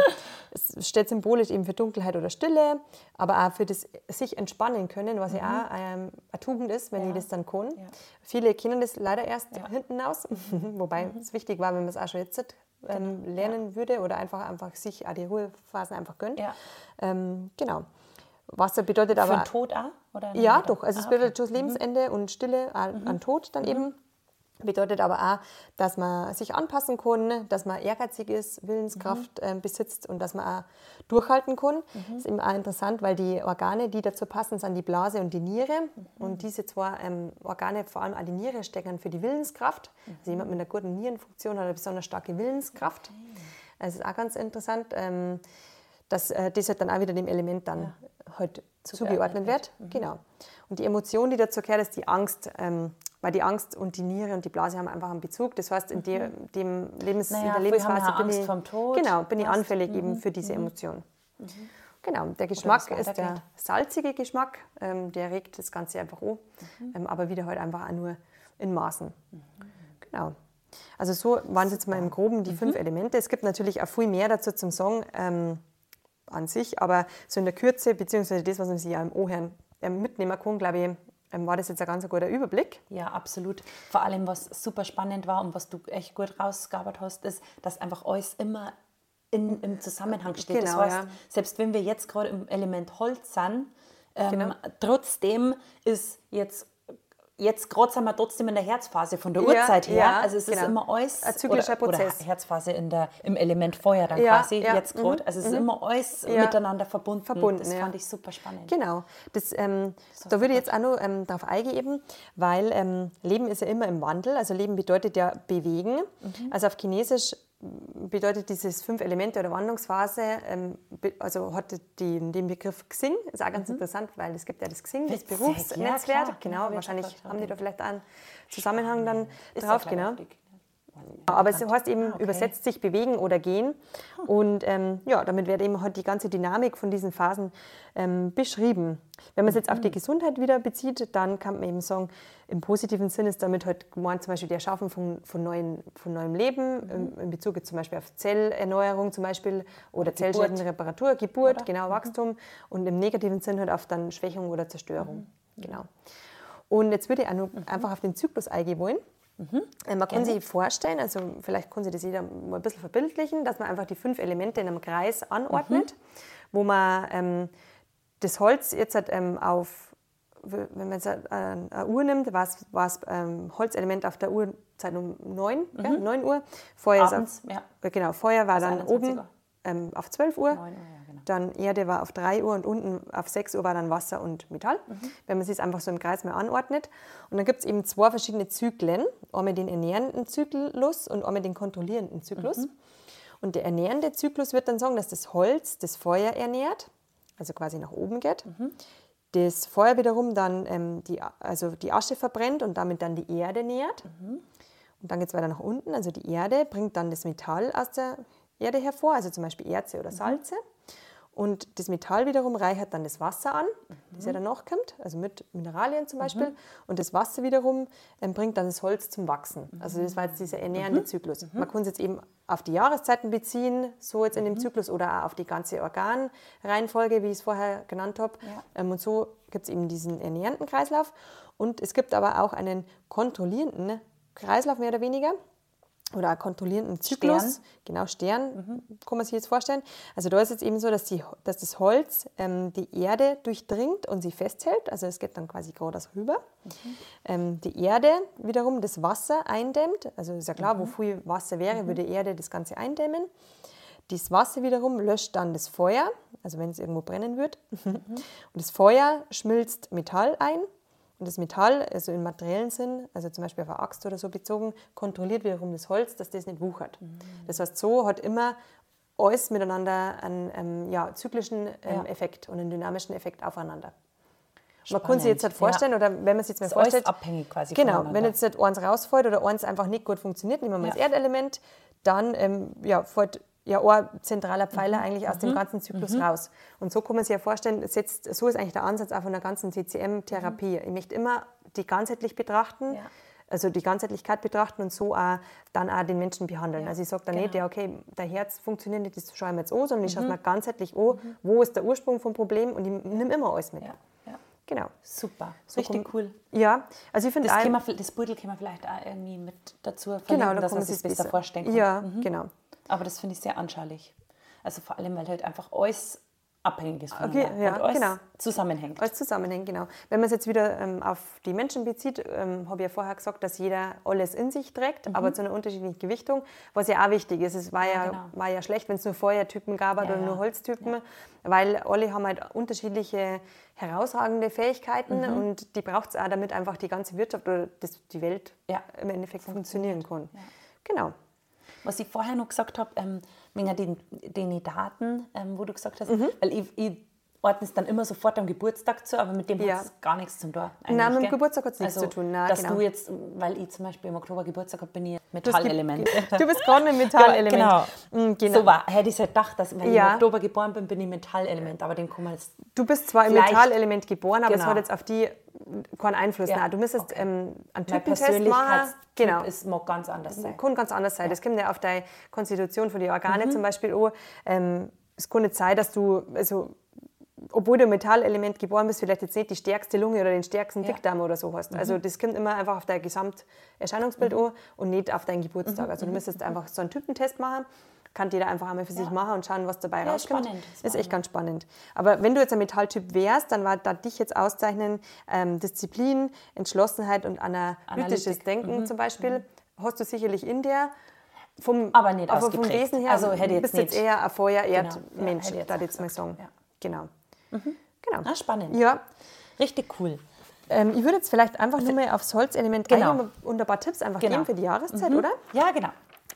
Es steht symbolisch eben für Dunkelheit oder Stille, aber auch für das sich entspannen können, was mhm. ja auch ähm, eine Tugend ist, wenn ja. ich das dann kann. Ja. Viele kennen das leider erst ja. hinten aus, wobei mhm. es wichtig war, wenn man es auch schon jetzt ähm, genau. lernen würde oder einfach, einfach sich auch die Ruhephasen einfach gönnt. Ähm, genau. Wasser bedeutet aber. Für den Tod auch? Oder ja, doch. Also ah, es bedeutet okay. schon das Lebensende mhm. und Stille an, an Tod dann mhm. eben. Bedeutet aber auch, dass man sich anpassen kann, dass man ehrgeizig ist, Willenskraft mhm. äh, besitzt und dass man auch durchhalten kann. Mhm. Das ist eben auch interessant, weil die Organe, die dazu passen, sind die Blase und die Niere. Mhm. Und diese zwei ähm, Organe, vor allem auch die Niere, stecken für die Willenskraft. Mhm. Also jemand mit einer guten Nierenfunktion hat eine besonders starke Willenskraft. Okay. Das ist auch ganz interessant, ähm, dass äh, das halt dann auch wieder dem Element dann ja. halt zugeordnet wird. Mhm. Genau. Und die Emotion, die dazu gehört, ist die Angst. Ähm, weil die Angst und die Niere und die Blase haben einfach einen Bezug. Das heißt, in dem, mhm. dem Lebens, naja, in der Lebensphase bin ich, genau, bin ich anfällig mhm. eben für diese mhm. Emotion. Mhm. Genau, der Geschmack ist der salzige Geschmack, ähm, der regt das Ganze einfach an, mhm. ähm, aber wieder halt einfach auch nur in Maßen. Mhm. Genau. Also so waren es jetzt mal im Groben die fünf Elemente. Es gibt natürlich auch viel mehr dazu zum Song ähm, an sich, aber so in der Kürze, beziehungsweise das, was man sich ja im Ohren ähm, mitnehmen kann, glaube ich, war das jetzt ein ganz guter Überblick. Ja, absolut. Vor allem, was super spannend war und was du echt gut rausgearbeitet hast, ist, dass einfach alles immer in, im Zusammenhang steht. Genau, das heißt, ja. selbst wenn wir jetzt gerade im Element Holz sind, ähm, genau. trotzdem ist jetzt jetzt gerade sind wir trotzdem in der Herzphase von der Uhrzeit her. Ja, also es genau. ist immer alles ein zyklischer oder, Prozess. Oder Herzphase in der, im Element Feuer dann ja, quasi ja. jetzt gerade. Mhm. Also es ist mhm. immer alles miteinander verbunden. verbunden das fand ich super spannend. Genau. Das, ähm, das da würde ich jetzt auch noch ähm, darauf eingeben, weil ähm, Leben ist ja immer im Wandel. Also Leben bedeutet ja bewegen. Mhm. Also auf Chinesisch bedeutet dieses fünf Elemente oder Wandlungsphase, ähm, also hat die, den Begriff Xing, ist auch ganz mhm. interessant, weil es gibt ja das Xing, das Berufsnetzwerk, ja, genau, wahrscheinlich haben die da vielleicht einen Zusammenhang dann ist drauf, genau. Aber es heißt eben okay. übersetzt sich bewegen oder gehen. Und ähm, ja, damit wird eben halt die ganze Dynamik von diesen Phasen ähm, beschrieben. Wenn man es jetzt auf die mhm. Gesundheit wieder bezieht, dann kann man eben sagen, im positiven Sinn ist damit halt gemeint zum Beispiel der Schaffen von, von, neuen, von neuem Leben, mhm. in Bezug zum Beispiel auf Zellerneuerung zum Beispiel oder Zellschädenreparatur, Geburt, oder? genau, mhm. Wachstum und im negativen Sinn halt auf dann Schwächung oder Zerstörung. Mhm. Genau. Und jetzt würde ich mhm. einfach auf den Zyklus eingehen wollen. Mhm. Äh, man kann sich vorstellen, also vielleicht kann sich das jeder mal ein bisschen verbildlichen, dass man einfach die fünf Elemente in einem Kreis anordnet, mhm. wo man ähm, das Holz jetzt halt, ähm, auf, wenn man jetzt äh, eine Uhr nimmt, war es ähm, Holzelement auf der Uhrzeit um 9, mhm. ja, 9 Uhr. Feuer, Abends, auf, ja. Äh, genau, Feuer war dann oben ähm, auf 12 Uhr. 9 Uhr ja. Dann Erde war auf 3 Uhr und unten auf 6 Uhr war dann Wasser und Metall, mhm. wenn man es einfach so im Kreis mal anordnet. Und dann gibt es eben zwei verschiedene Zyklen, einmal den ernährenden Zyklus und einmal den kontrollierenden Zyklus. Mhm. Und der ernährende Zyklus wird dann sagen, dass das Holz das Feuer ernährt, also quasi nach oben geht. Mhm. Das Feuer wiederum dann ähm, die, also die Asche verbrennt und damit dann die Erde nährt. Mhm. Und dann geht es weiter nach unten. Also die Erde bringt dann das Metall aus der Erde hervor, also zum Beispiel Erze oder mhm. Und das Metall wiederum reichert dann das Wasser an, mhm. das ja danach kommt, also mit Mineralien zum Beispiel. Mhm. Und das Wasser wiederum ähm, bringt dann das Holz zum Wachsen. Also das war jetzt dieser ernährende mhm. Zyklus. Mhm. Man kann es jetzt eben auf die Jahreszeiten beziehen, so jetzt in dem mhm. Zyklus, oder auch auf die ganze Organreihenfolge, wie ich es vorher genannt habe. Ja. Ähm, und so gibt es eben diesen ernährenden Kreislauf. Und es gibt aber auch einen kontrollierenden Kreislauf, mehr oder weniger oder kontrollierenden Zyklus, Stern. genau Stern, mhm. kann man sich jetzt vorstellen. Also da ist es eben so, dass, die, dass das Holz ähm, die Erde durchdringt und sie festhält, also es geht dann quasi gerade rüber. Mhm. Ähm, die Erde wiederum das Wasser eindämmt, also ist ja klar, mhm. wo viel Wasser wäre, mhm. würde die Erde das Ganze eindämmen. Das Wasser wiederum löscht dann das Feuer, also wenn es irgendwo brennen wird. Mhm. Und das Feuer schmilzt Metall ein und das Metall, also im materiellen Sinn, also zum Beispiel auf eine Axt oder so bezogen, kontrolliert wiederum das Holz, dass das nicht wuchert. Mhm. Das heißt, so hat immer alles miteinander einen ähm, ja, zyklischen ähm, ja. Effekt und einen dynamischen Effekt aufeinander. Spannend. Man kann sich jetzt halt vorstellen, ja. oder wenn man sich jetzt mal vorstellt, abhängig quasi genau, wenn jetzt nicht eins rausfällt oder eins einfach nicht gut funktioniert, nehmen wir mal das Erdelement, dann ähm, ja, fällt ja ein zentraler Pfeiler mhm. eigentlich aus mhm. dem ganzen Zyklus mhm. raus. Und so kann man sich ja vorstellen, setzt, so ist eigentlich der Ansatz auch von der ganzen CCM-Therapie. Mhm. Ich möchte immer die ganzheitlich betrachten. Ja. Also die Ganzheitlichkeit betrachten und so auch dann auch den Menschen behandeln. Ja, also ich sage dann genau. nicht, ja, okay, der Herz funktioniert nicht, das schaue ich mir jetzt an, sondern ich schaue mhm. mir ganzheitlich an, mhm. wo ist der Ursprung vom Problem und ich nehme immer alles mit. Ja. Genau. Super, so richtig komm, cool. Ja, also ich finde das, das Beutel können wir vielleicht auch irgendwie mit dazu verlinken, genau, da dass man sich besser vorstellen kann. Ja, mhm. genau. Aber das finde ich sehr anschaulich. Also vor allem, weil halt einfach alles abhängig ist voneinander okay, ja, und alles genau. zusammenhängt. Alles zusammenhängt, genau. Wenn man es jetzt wieder ähm, auf die Menschen bezieht, ähm, habe ich ja vorher gesagt, dass jeder alles in sich trägt, mhm. aber zu einer unterschiedlichen Gewichtung, was ja auch wichtig ist. Es war ja, ja, genau. war ja schlecht, wenn es nur Feuertypen gab ja, oder nur Holztypen, weil alle haben halt unterschiedliche herausragende Fähigkeiten mhm. und die braucht es auch, damit einfach die ganze Wirtschaft oder das, die Welt im Endeffekt funktionieren kann. Genau. Was ich vorher noch gesagt habe, ähm, wegen den, den Daten, ähm, wo du gesagt hast, mhm. weil ich, ich ordne es dann immer sofort am Geburtstag zu, aber mit dem ja. hat es gar nichts zu tun. Nein, mit dem Geburtstag hat es nichts also, zu tun. Nein, dass genau. du jetzt, weil ich zum Beispiel im Oktober Geburtstag habe, bin ich Metallelement. Du bist gerade ein Metallelement. genau. Mhm, genau. So war, hätte ich halt gedacht, dass wenn ja. ich im Oktober geboren bin, bin ich Metallelement, aber den kann man jetzt Du bist zwar im Metallelement geboren, aber genau. es hat jetzt auf die keinen Einfluss. Ja. Nein, du müsstest okay. ähm, einen Typentest machen. Genau. Es mag ganz anders sein. Kann ganz anders sein. Ja. Das kommt ja auf deine Konstitution von den Organe mhm. zum Beispiel an. Ähm, es kann nicht sein, dass du, also obwohl du Metallelement geboren bist, vielleicht jetzt nicht die stärkste Lunge oder den stärksten Dickdarm ja. oder so hast. Also mhm. Also das kommt immer einfach auf dein Gesamterscheinungsbild mhm. an und nicht auf deinen Geburtstag. Mhm. Also du mhm. müsstest einfach so einen Typentest machen. Kann jeder einfach einmal für ja. sich machen und schauen, was dabei ja, rauskommt. Spannend, spannend. Ist echt ganz spannend. Aber wenn du jetzt ein Metalltyp wärst, dann war da dich jetzt auszeichnen ähm, Disziplin, Entschlossenheit und analytisches Analytik. Denken mhm. zum Beispiel. Hast du sicherlich in dir. Vom, aber nicht aber vom Wesen her also hätte jetzt bist nicht. jetzt eher ein Feuer-Erd-Mensch, genau. ja, da jetzt mal sagen. Ja. Genau. Mhm. genau. Ah, spannend. Ja. Richtig cool. Ähm, ich würde jetzt vielleicht einfach nur mal aufs Holzelement genau. eingehen und ein paar Tipps einfach genau. geben für die Jahreszeit, mhm. oder? Ja, genau.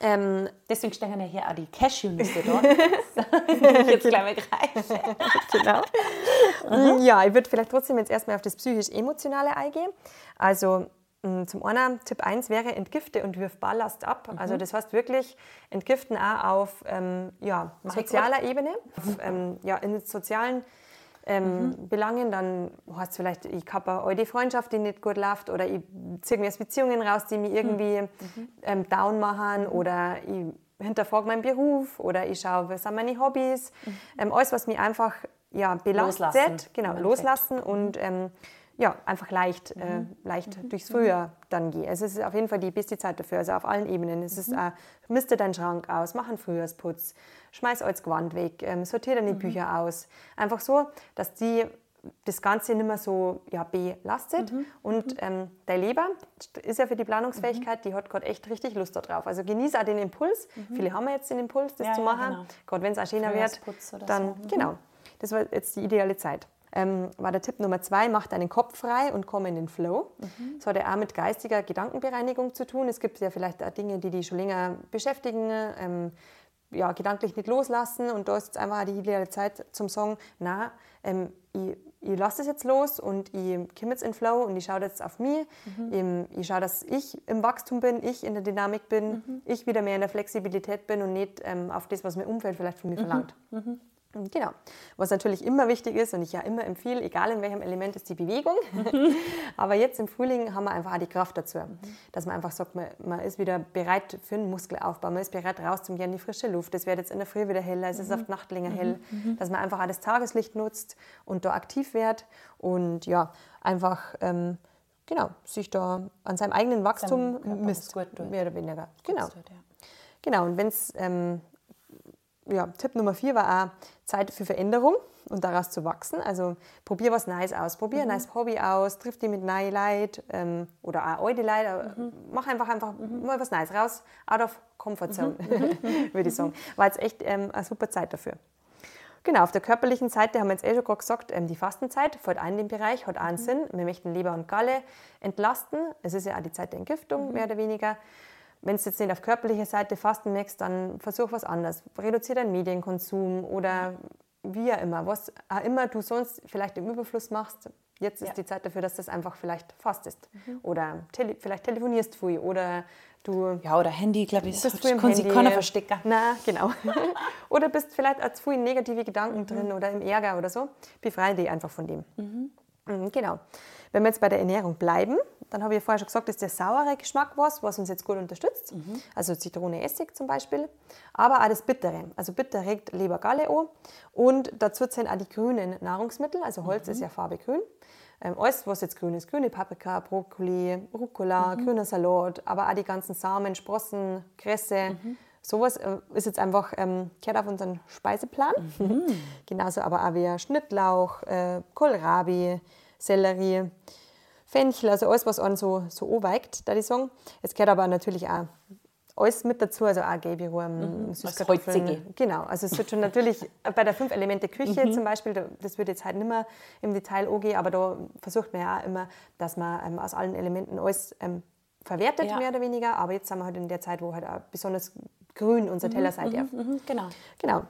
Ähm, Deswegen stehen ja hier auch die Cashewnüsse da. die jetzt gleich mal greifen. genau. Mhm. Ja, ich würde vielleicht trotzdem jetzt erstmal auf das psychisch-emotionale eingehen. Also mm, zum einen, Tipp 1 wäre, entgifte und wirf Ballast ab. Mhm. Also das heißt wirklich, entgiften auch auf ähm, ja, sozialer Ebene, auf, ähm, ja, in sozialen ähm, mhm. Belangen, dann hast du vielleicht, ich habe eine alte Freundschaft, die nicht gut läuft oder ich ziehe mir aus Beziehungen raus, die mich mhm. irgendwie mhm. ähm, down machen oder ich hinterfrage meinen Beruf oder ich schaue, was sind meine Hobbys. Mhm. Ähm, alles, was mich einfach ja, belastet, loslassen, genau, loslassen und ähm, ja, einfach leicht, mhm. äh, leicht mhm. durchs Frühjahr dann gehe. Es ist auf jeden Fall die beste Zeit dafür, also auf allen Ebenen. Es ist, äh, misste deinen Schrank aus, mach einen Frühjahrsputz, schmeiß alles Gewand weg, ähm, sortiere deine Bücher aus. Einfach so, dass die das Ganze nicht mehr so ja, belastet. Mhm. Und mhm. ähm, dein Leber ist ja für die Planungsfähigkeit, mhm. die hat gerade echt richtig Lust darauf. Also genieße auch den Impuls. Mhm. Viele haben ja jetzt den Impuls, das ja, zu machen. Ja, genau. Gerade wenn es auch schöner wird, dann so. Mhm. genau. Das war jetzt die ideale Zeit. Ähm, war der Tipp Nummer zwei, mach deinen Kopf frei und komm in den Flow. Mhm. Das hat ja auch mit geistiger Gedankenbereinigung zu tun. Es gibt ja vielleicht auch Dinge, die dich schon länger beschäftigen. Ähm, ja, gedanklich nicht loslassen und da ist jetzt einfach die ideale Zeit zum Sagen, na, ähm, ich ich lasse es jetzt los und ich komme jetzt in Flow und ich schaue jetzt auf mich. Mhm. Ich, ich schaue, dass ich im Wachstum bin, ich in der Dynamik bin, mhm. ich wieder mehr in der Flexibilität bin und nicht ähm, auf das, was mein Umfeld vielleicht von mir mhm. verlangt. Mhm. Genau. Was natürlich immer wichtig ist und ich ja immer empfehle, egal in welchem Element, ist die Bewegung. Aber jetzt im Frühling haben wir einfach auch die Kraft dazu, mhm. dass man einfach sagt, man, man, ist wieder bereit für einen Muskelaufbau, man ist bereit rauszugehen in die frische Luft. Es wird jetzt in der Früh wieder heller, es ist mhm. auf Nacht länger mhm. hell, mhm. dass man einfach auch das Tageslicht nutzt und da aktiv wird und ja, einfach ähm, genau, sich da an seinem eigenen Wachstum misst, mehr oder weniger. Genau. Genau, und wenn es ähm, ja, Tipp Nummer vier war auch Zeit für Veränderung und daraus zu wachsen. Also probier was Neues aus, probier mhm. ein neues Hobby aus, triff dich mit neuen Leuten ähm, oder auch alte Leute. Mhm. Mach einfach, einfach mhm. mal was Neues raus, out of comfort zone, mhm. würde ich sagen. War jetzt echt ähm, eine super Zeit dafür. Genau, auf der körperlichen Seite haben wir jetzt eh schon gerade gesagt, ähm, die Fastenzeit fällt ein in den Bereich, hat einen mhm. Sinn. Wir möchten Leber und Galle entlasten. Es ist ja auch die Zeit der Entgiftung, mhm. mehr oder weniger. Wenn du jetzt nicht auf körperlicher Seite fasten merkst, dann versuch was anderes. Reduziere deinen Medienkonsum oder wie auch immer. Was auch immer du sonst vielleicht im Überfluss machst, jetzt ist ja. die Zeit dafür, dass das einfach vielleicht fastest. Mhm. Oder tele vielleicht telefonierst du oder du... Ja, oder Handy, glaube ich, bist du im Handy. keiner verstecken. Na, genau. oder bist vielleicht als viel negative Gedanken mhm. drin oder im Ärger oder so. Befreie dich einfach von dem. Mhm. mhm genau. Wenn wir jetzt bei der Ernährung bleiben, dann habe ich vorher schon gesagt, ist der saure Geschmack was, was uns jetzt gut unterstützt. Mhm. Also Zitrone, Essig zum Beispiel. Aber auch das Bittere. Also bitter regt Lebergalle an. Und dazu zählen auch die grünen Nahrungsmittel. Also Holz mhm. ist ja Farbe grün. Ähm, alles, was jetzt grün ist, grüne Paprika, Brokkoli, Rucola, mhm. grüner Salat, aber auch die ganzen Samen, Sprossen, Kresse. Mhm. Sowas äh, ist jetzt einfach, ähm, gehört auf unseren Speiseplan. Mhm. Genauso aber auch wie Schnittlauch, äh, Kohlrabi, Sellerie. Fenchel, also alles, was einen so, so anweigt, da ich sagen. Es gehört aber natürlich auch alles mit dazu, also auch Gelbirurm, mhm. Süßkartoffeln. Genau, also es wird schon natürlich bei der Fünf-Elemente-Küche mhm. zum Beispiel, das wird jetzt halt nicht mehr im Detail angehen, aber da versucht man ja auch immer, dass man ähm, aus allen Elementen alles ähm, verwertet, ja. mehr oder weniger. Aber jetzt sind wir halt in der Zeit, wo halt auch besonders grün unser Teller mhm, sein darf. Mhm, mhm, genau. Genau.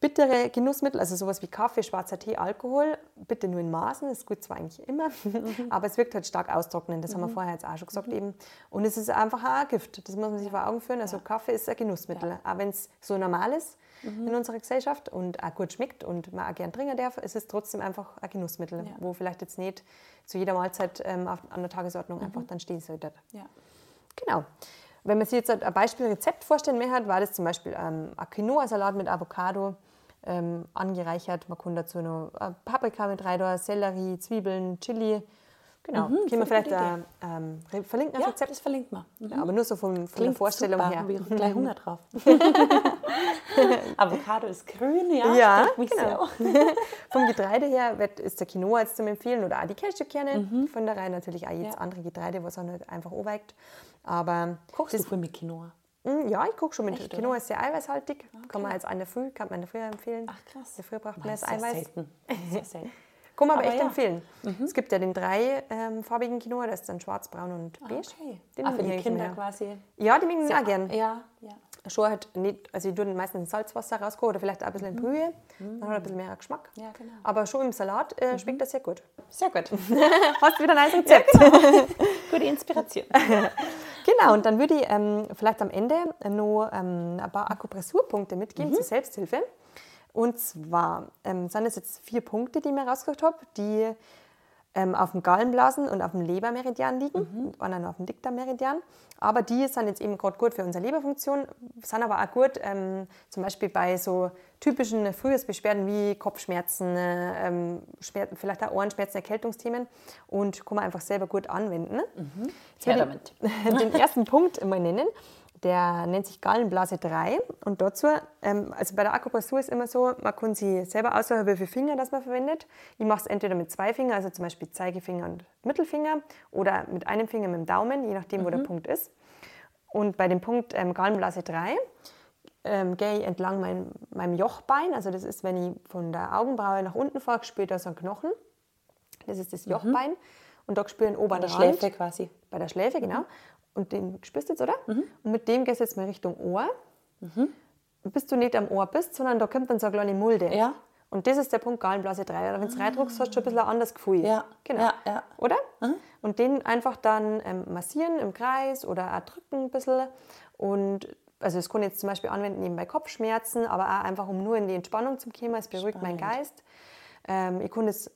Bittere Genussmittel, also sowas wie Kaffee, schwarzer Tee, Alkohol, bitte nur in Maßen, das ist gut zwar eigentlich immer, mhm. aber es wirkt halt stark austrocknend, das mhm. haben wir mhm. vorher jetzt auch schon gesagt mhm. eben. Und es ist einfach auch ein Gift, das muss man sich vor Augen führen. Also ja. Kaffee ist ein Genussmittel, ja. auch wenn es so normal ist mhm. in unserer Gesellschaft und auch gut schmeckt und man auch gern trinken darf, es ist trotzdem einfach ein Genussmittel, ja. wo vielleicht jetzt nicht zu jeder Mahlzeit ähm, auf, an der Tagesordnung einfach dann stehen sollte. Ja. Genau. Wenn man sich jetzt ein Beispielrezept vorstellen möchte, war das zum Beispiel ähm, ein Quinoa-Salat mit Avocado ähm, angereichert. Man kann dazu noch äh, Paprika mit rein, Sellerie, Zwiebeln, Chili. Genau, mhm, können wir vielleicht äh, ähm, verlinken ja, Rezept? das verlinkt man. Mhm. Ja, aber nur so von, von der Vorstellung super. her. Habe ich gleich Hunger drauf. Avocado ist grün, ja. Ja, genau. Vom Getreide her wird, ist der Quinoa jetzt zum Empfehlen oder auch die Cashewkerne. Mhm. Von der Reihe natürlich auch jetzt ja. andere Getreide, was auch nicht einfach anweigt. Aber Kochst du viel mit Quinoa? Hm, ja, ich koche schon mit Echt, Quinoa, oder? ist sehr eiweißhaltig. Okay. Kann man an der Früh, kann man in der Früh empfehlen. Ach krass. Der Früh braucht man das Eiweiß. Selten. Sehr selten. Kann man aber, aber echt ja. empfehlen. Mhm. Es gibt ja den dreifarbigen ähm, Quinoa, das ist dann schwarz, braun und beige. Okay. Den ah, für die Kinder mehr. quasi. Ja, die mögen auch gern. Ja, ja. Schon halt nicht, also ich tue meistens in Salzwasser rauskochen oder vielleicht auch ein bisschen in mhm. Brühe, mhm. dann hat er ein bisschen mehr Geschmack. Ja, genau. Aber schon im Salat äh, mhm. schmeckt das sehr gut. Sehr gut. Hast wieder ein neues Rezept. Ja, genau. Gute Inspiration. Genau, und dann würde ich ähm, vielleicht am Ende noch ähm, ein paar Akupressurpunkte mitgeben mhm. zur Selbsthilfe. Und zwar ähm, sind es jetzt vier Punkte, die ich mir rausgesucht habe, die ähm, auf dem Gallenblasen und auf dem Lebermeridian liegen, mhm. und anderen auf dem Dickdarmmeridian. Aber die sind jetzt eben gerade gut für unsere Leberfunktion, sind aber auch gut ähm, zum Beispiel bei so typischen Frühjahrsbeschwerden wie Kopfschmerzen, ähm, vielleicht auch Ohrenschmerzen, Erkältungsthemen und kann man einfach selber gut anwenden. Mhm. Jetzt ja, damit. den ersten Punkt mal nennen der nennt sich Gallenblase 3. Und dazu, ähm, also bei der Akupressur ist immer so, man kann sie selber aussuchen, wie viele Finger das man verwendet. Ich mache es entweder mit zwei Fingern, also zum Beispiel Zeigefinger und Mittelfinger, oder mit einem Finger mit dem Daumen, je nachdem, mhm. wo der mhm. Punkt ist. Und bei dem Punkt ähm, Gallenblase 3 ähm, gehe ich entlang mein, meinem Jochbein. Also das ist, wenn ich von der Augenbraue nach unten fahre, spüre ich da so einen Knochen. Das ist das mhm. Jochbein. Mhm. Und da spüre ich einen oberen Bei der Rand. Schläfe quasi. Bei der Schläfe, genau. Mhm. Und den spürst du jetzt, oder? Mhm. Und mit dem gehst du jetzt mal Richtung Ohr. Mhm. Bis du nicht am Ohr bist, sondern da kommt dann so eine kleine Mulde. Ja. Und das ist der Punkt Gallenblase 3. Wenn du ah. reindruckst, hast du schon ein bisschen ein anderes Gefühl. Ja. Genau. Ja, ja. Oder? Mhm. Und den einfach dann ähm, massieren im Kreis oder auch drücken ein bisschen. Und also das kann ich jetzt zum Beispiel anwenden eben bei Kopfschmerzen, aber auch einfach, um nur in die Entspannung zu kommen. Es beruhigt Spannend. meinen Geist. Ähm, ich kann das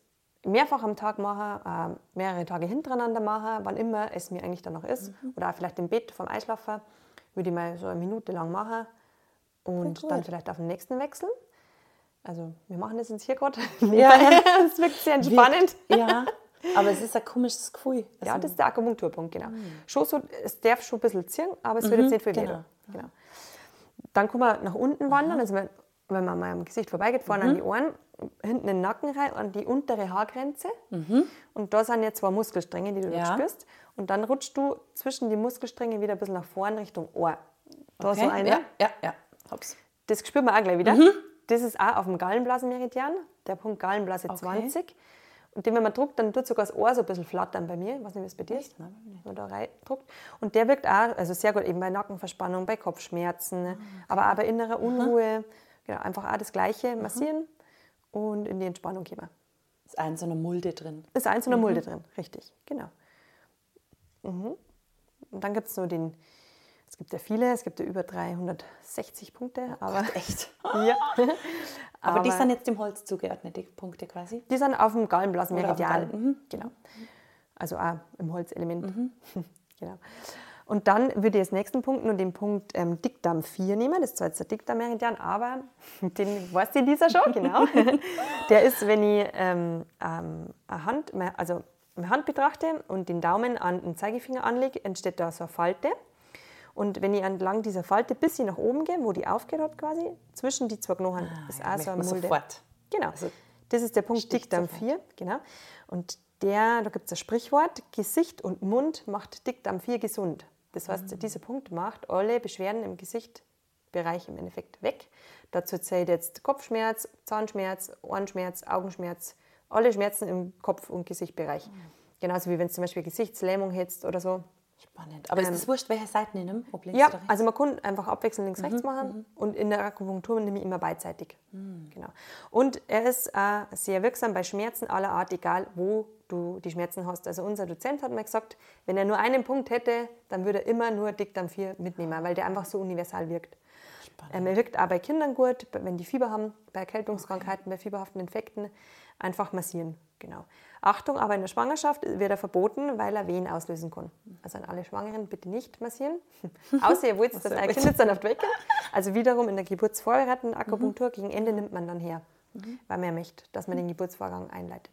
mehrfach am Tag machen, äh, mehrere Tage hintereinander machen, wann immer es mir eigentlich dann noch ist. Mhm. Oder vielleicht im Bett vom Einschlafen würde ich mal so eine Minute lang machen und dann vielleicht auf den nächsten wechseln. Also wir machen das jetzt hier gerade. Ja, es wirkt sehr entspannend. Ja, aber es ist ein komisches Gefühl. Also ja, das ist der Akupunkturpunkt, genau. Mhm. Schon so, es darf schon ein bisschen ziehen, aber es wird jetzt mhm, nicht viel genau. genau. Dann kann man nach unten wandern, also wenn, wenn man mal am Gesicht vorbeigeht, vorne mhm. an die Ohren, hinten in den Nacken rein, an die untere Haargrenze. Mhm. Und da sind jetzt zwei Muskelstränge, die du ja. spürst. Und dann rutschst du zwischen die Muskelstränge wieder ein bisschen nach vorne Richtung Ohr. Da okay. so eine. Ja, ja, ja. Hops. Das spürt man auch gleich wieder. Mhm. Das ist auch auf dem Gallenblasenmeridian, der Punkt Gallenblase okay. 20. Und den, wenn man druckt, dann tut sogar das Ohr so ein bisschen flattern bei mir. Ich weiß nicht, wie es bei dir ist. Nein, wenn man da rein druckt. Und der wirkt auch also sehr gut eben bei Nackenverspannung, bei Kopfschmerzen, okay. aber auch bei innerer Unruhe. Genau, einfach auch das Gleiche massieren und in die Entspannung gehen. Ist ein so eine Mulde drin. Ist ein so eine mhm. Mulde drin, richtig, genau. Mhm. Und dann gibt es nur den, es gibt ja viele, es gibt ja über 360 Punkte. Oh aber Gott, echt? ja. aber, aber, die sind jetzt dem Holz zugeordnet, die Punkte quasi? Die sind auf dem Gallenblasenmeridian. Mhm. Genau. Also auch im Holzelement. Mhm. genau. Und dann würde ich als nächsten Punkt nur den Punkt ähm, Dickdarm 4 nehmen. Das ist zwar jetzt der Dickdarmmeridian, aber den weiß die Lisa schon, genau. der ist, wenn ich ähm, ähm, eine Hand, also eine Hand betrachte und den Daumen an den Zeigefinger anlege, entsteht da so eine Falte. Und wenn ich entlang dieser Falte bis sie nach oben gehe, wo die aufgeht hat quasi, zwischen die zwei Knochen, ah, ist auch so eine Mulde. Sofort. Genau. Also, das ist der Punkt Dickdarm 4. Genau. Und der, da gibt es ein Sprichwort, Gesicht und Mund macht Dickdarm 4 gesund. Das heißt, mhm. dieser Punkt macht alle Beschwerden im Gesichtbereich im Endeffekt weg. Dazu zählt jetzt Kopfschmerz, Zahnschmerz, Ohrenschmerz, Augenschmerz, alle Schmerzen im Kopf- und Gesichtbereich. Mhm. Genauso wie wenn es zum Beispiel Gesichtslähmung hättest oder so. Spannend. Aber ähm, ist das wurscht, welche Seiten ich nehme? Ob links ja, also man kann einfach abwechselnd links-rechts mhm, machen mhm. und in der Akupunktur nehme ich immer beidseitig. Mhm. Genau. Und er ist äh, sehr wirksam bei Schmerzen aller Art, egal wo du die Schmerzen hast. Also unser Dozent hat mir gesagt, wenn er nur einen Punkt hätte, dann würde er immer nur Dickdarm 4 mitnehmen, weil der einfach so universal wirkt. Ähm, er wirkt auch bei Kindern gut, wenn die Fieber haben, bei Erkältungskrankheiten, okay. bei fieberhaften Infekten, einfach massieren. Genau. Achtung, aber in der Schwangerschaft wird er verboten, weil er Wehen auslösen kann. Also an alle Schwangeren bitte nicht massieren. Außer ihr wollt, dass ein Kind jetzt dann auf wecken. Also wiederum in der geburtsvorbereitenden Akupunktur mhm. gegen Ende nimmt man dann her, mhm. weil man möchte, dass man den Geburtsvorgang einleitet.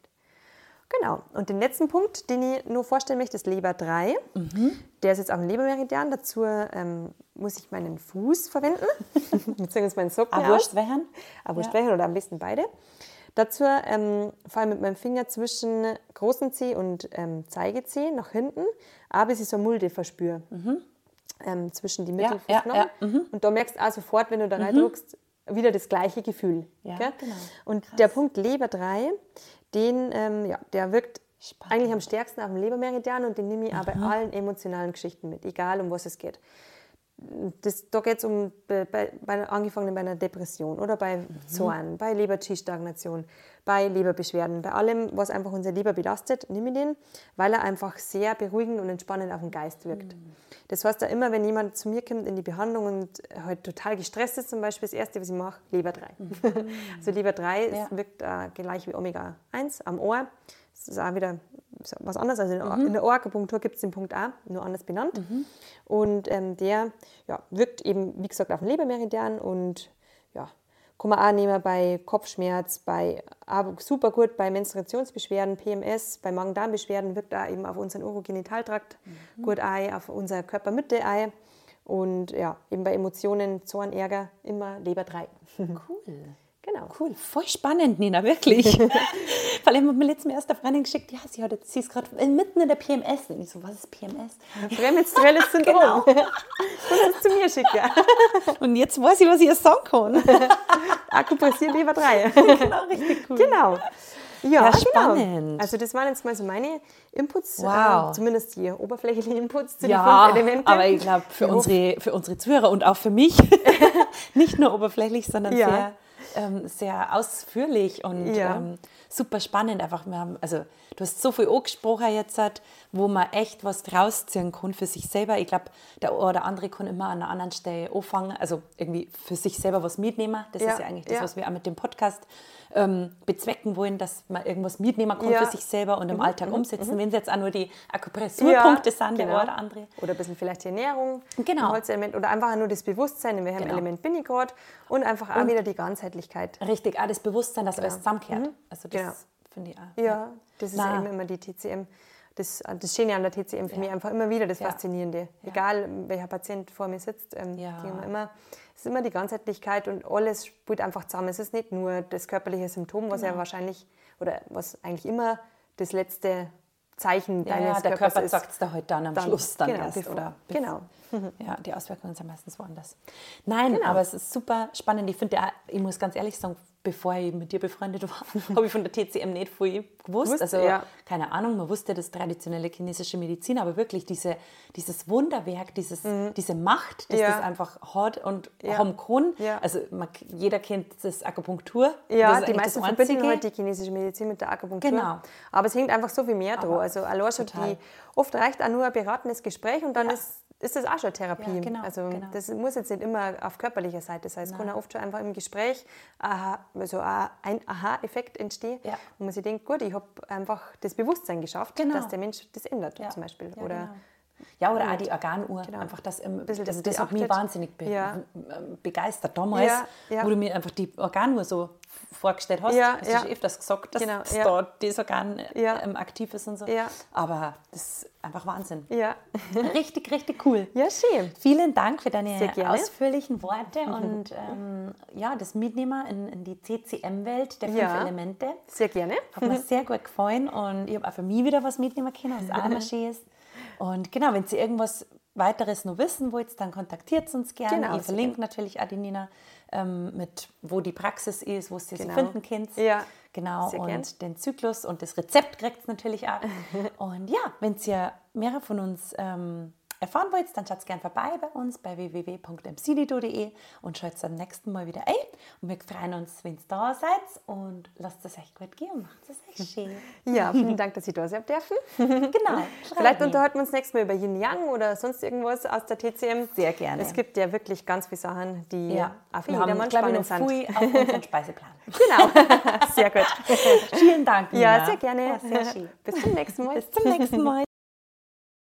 Genau. Und den letzten Punkt, den ich nur vorstellen möchte, ist Leber 3. Mhm. Der ist jetzt auf dem Lebermeridian. Dazu ähm, muss ich meinen Fuß verwenden, beziehungsweise meinen Socken. Aber wurscht welchen? Aber welchen oder am besten beide. Dazu ähm, fahre ich mit meinem Finger zwischen großen Zeh und ähm, Zeigezeh nach hinten, aber bis ich so Mulde verspüre. Mhm. Ähm, zwischen die Mittelfußknochen. Ja, ja, ja. Mhm. Und da merkst du auch sofort, wenn du da reindrückst, mhm. wieder das gleiche Gefühl. Ja, genau. Und Krass. der Punkt Leber 3, den, ähm, ja, der wirkt Spannend. eigentlich am stärksten auf dem Lebermeridian und den nehme ich mhm. auch bei allen emotionalen Geschichten mit, egal um was es geht das, da geht es um, bei, bei, angefangen bei einer Depression oder bei mhm. Zorn, bei Leber-Stagnation, bei Leberbeschwerden, bei allem, was einfach unser Leber belastet, nehme ich den, weil er einfach sehr beruhigend und entspannend auf den Geist wirkt. Mhm. Das heißt da immer, wenn jemand zu mir kommt in die Behandlung und halt total gestresst ist, zum Beispiel, das Erste, was ich mache, Leber 3. Mhm. also Leber 3 ja. wirkt äh, gleich wie Omega 1 am Ohr. Das ist auch wieder was anderes. Also in, mhm. in der Ohrakupunktur gibt es den Punkt A, nur anders benannt. Mhm. Und ähm, der ja, wirkt eben, wie gesagt, auf den Lebermeridian und ja, kann man auch nehmen bei Kopfschmerz, bei super gut bei Menstruationsbeschwerden, PMS, bei Magen-Darm-Beschwerden wirkt da eben auf unseren Urogenitaltrakt mhm. gut ein, auf unsere Körpermitte ein. Und ja, eben bei Emotionen, Zorn, Ärger, immer Leber 3. Cool. Genau. Cool, voll spannend, Nina, wirklich. Vor allem hat mir letztens erst eine Freundin geschickt, ja, sie, hat, sie ist gerade mitten in der PMS. Und ich so, was ist PMS? Prämenstruelles Syndrom. genau. Und das zu mir schicken. Und jetzt weiß ich, was ich ihr sagen kann. Akupressur Leber 3. genau, richtig cool. Genau. Ja, ja genau. spannend. Genau. Also das waren jetzt mal so meine Inputs, wow. äh, zumindest die oberflächlichen Inputs zu ja, den fünf Elementen. aber ich glaube, für unsere, für unsere Zuhörer und auch für mich, nicht nur oberflächlich, sondern ja. sehr ähm, sehr ausführlich und ja. ähm, super spannend. Einfach, wir haben, also du hast so viel angesprochen jetzt, wo man echt was draus ziehen kann für sich selber. Ich glaube, der eine oder andere kann immer an einer anderen Stelle anfangen, also irgendwie für sich selber was mitnehmen. Das ja. ist ja eigentlich das, ja. was wir auch mit dem Podcast ähm, bezwecken wollen, dass man irgendwas mitnehmen kann ja. für sich selber und im mhm. Alltag mhm. umsetzen. Mhm. Wenn es jetzt auch nur die Akupressurpunkte sind, genau. der oder andere. Oder ein bisschen vielleicht die Ernährung, genau. Holzelement oder einfach nur das Bewusstsein, in welchem genau. Element bin ich gerade und einfach auch und wieder die Ganzheitlichkeit. Richtig, auch das Bewusstsein, dass genau. alles zusammenkehrt. Mhm. Also das genau. finde ich auch. Ja, das ist Na. immer die TCM das, das Schöne an der TCM für ja. mich einfach immer wieder das ja. Faszinierende. Ja. Egal, welcher Patient vor mir sitzt, ähm, ja. immer, es ist immer die Ganzheitlichkeit und alles spielt einfach zusammen. Es ist nicht nur das körperliche Symptom, was genau. ja wahrscheinlich oder was eigentlich immer das letzte Zeichen ja, deines ja, der Körper sagt es da heute dann am dann, Schluss dann genau, erst. Bevor, oder genau. Ja, die Auswirkungen sind meistens woanders. Nein, genau. aber es ist super spannend. Ich finde, ich muss ganz ehrlich sagen, bevor ich mit dir befreundet war, habe ich von der TCM nicht viel gewusst. Wusste, also ja. keine Ahnung, man wusste das traditionelle chinesische Medizin, aber wirklich diese, dieses Wunderwerk, dieses, mhm. diese Macht, dass ja. das einfach hat und ja. kann. Ja. Also man, jeder kennt das Akupunktur. Ja, das die meisten verbinden halt die chinesische Medizin mit der Akupunktur. Genau. Aber es hängt einfach so viel mehr dran. Also allein schon die, oft reicht auch nur ein beratendes Gespräch und dann ist ist das auch schon Therapie. Ja, genau, also genau. das muss jetzt nicht immer auf körperlicher Seite sein. Es kann auch oft schon einfach im Gespräch aha, also ein Aha-Effekt entstehen, ja. wo man sich denkt, gut, ich habe einfach das Bewusstsein geschafft, genau. dass der Mensch das ändert ja. zum Beispiel. Oder genau. Ja, oder auch die Organuhr. Genau. Einfach das, im, das, das, das hat mich wahnsinnig be ja. begeistert damals, ja, ja. wo du mir einfach die Organuhr so vorgestellt hast. Ja, das ja. ist öfters gesagt, dass genau, ja. da das Organ ähm, aktiv ist und so. Aber das ist einfach Wahnsinn. Ja. Richtig, richtig cool. Ja, schön. Vielen Dank für deine ausführlichen Worte und ähm, ja, das Mitnehmen in, in die CCM-Welt der fünf Elemente. Sehr gerne. Hat mir sehr gut gefallen und ich habe auch für mich wieder was mitnehmen können, was auch immer schön ist. Und genau, wenn Sie irgendwas weiteres noch wissen wollt, dann kontaktiert uns gerne. Genau, ich verlinke natürlich auch die Nina ähm, mit, wo die Praxis ist, wo Sie genau. sie finden könnt. Ja. Genau, Sehr und gern. den Zyklus und das Rezept kriegt es natürlich auch. und ja, wenn ihr mehrere von uns ähm, erfahren wollt, dann schaut gerne vorbei bei uns bei www.mcdido.de und schaut beim nächsten Mal wieder ein. Und wir freuen uns, wenn ihr da seid und lasst es euch gut gehen und macht es euch schön. Ja, vielen Dank, dass ich da sein dürfen. genau. Vielleicht unterhalten wir uns nächstes Mal über Yin Yang oder sonst irgendwas aus der TCM. Sehr gerne. Es gibt ja wirklich ganz viele Sachen, die ja. auf jedermann spannend sind. Auf unseren Speiseplan. genau. Sehr gut. Vielen Dank. Nina. Ja, sehr gerne. sehr schön. Bis zum nächsten Mal. Bis zum nächsten Mal.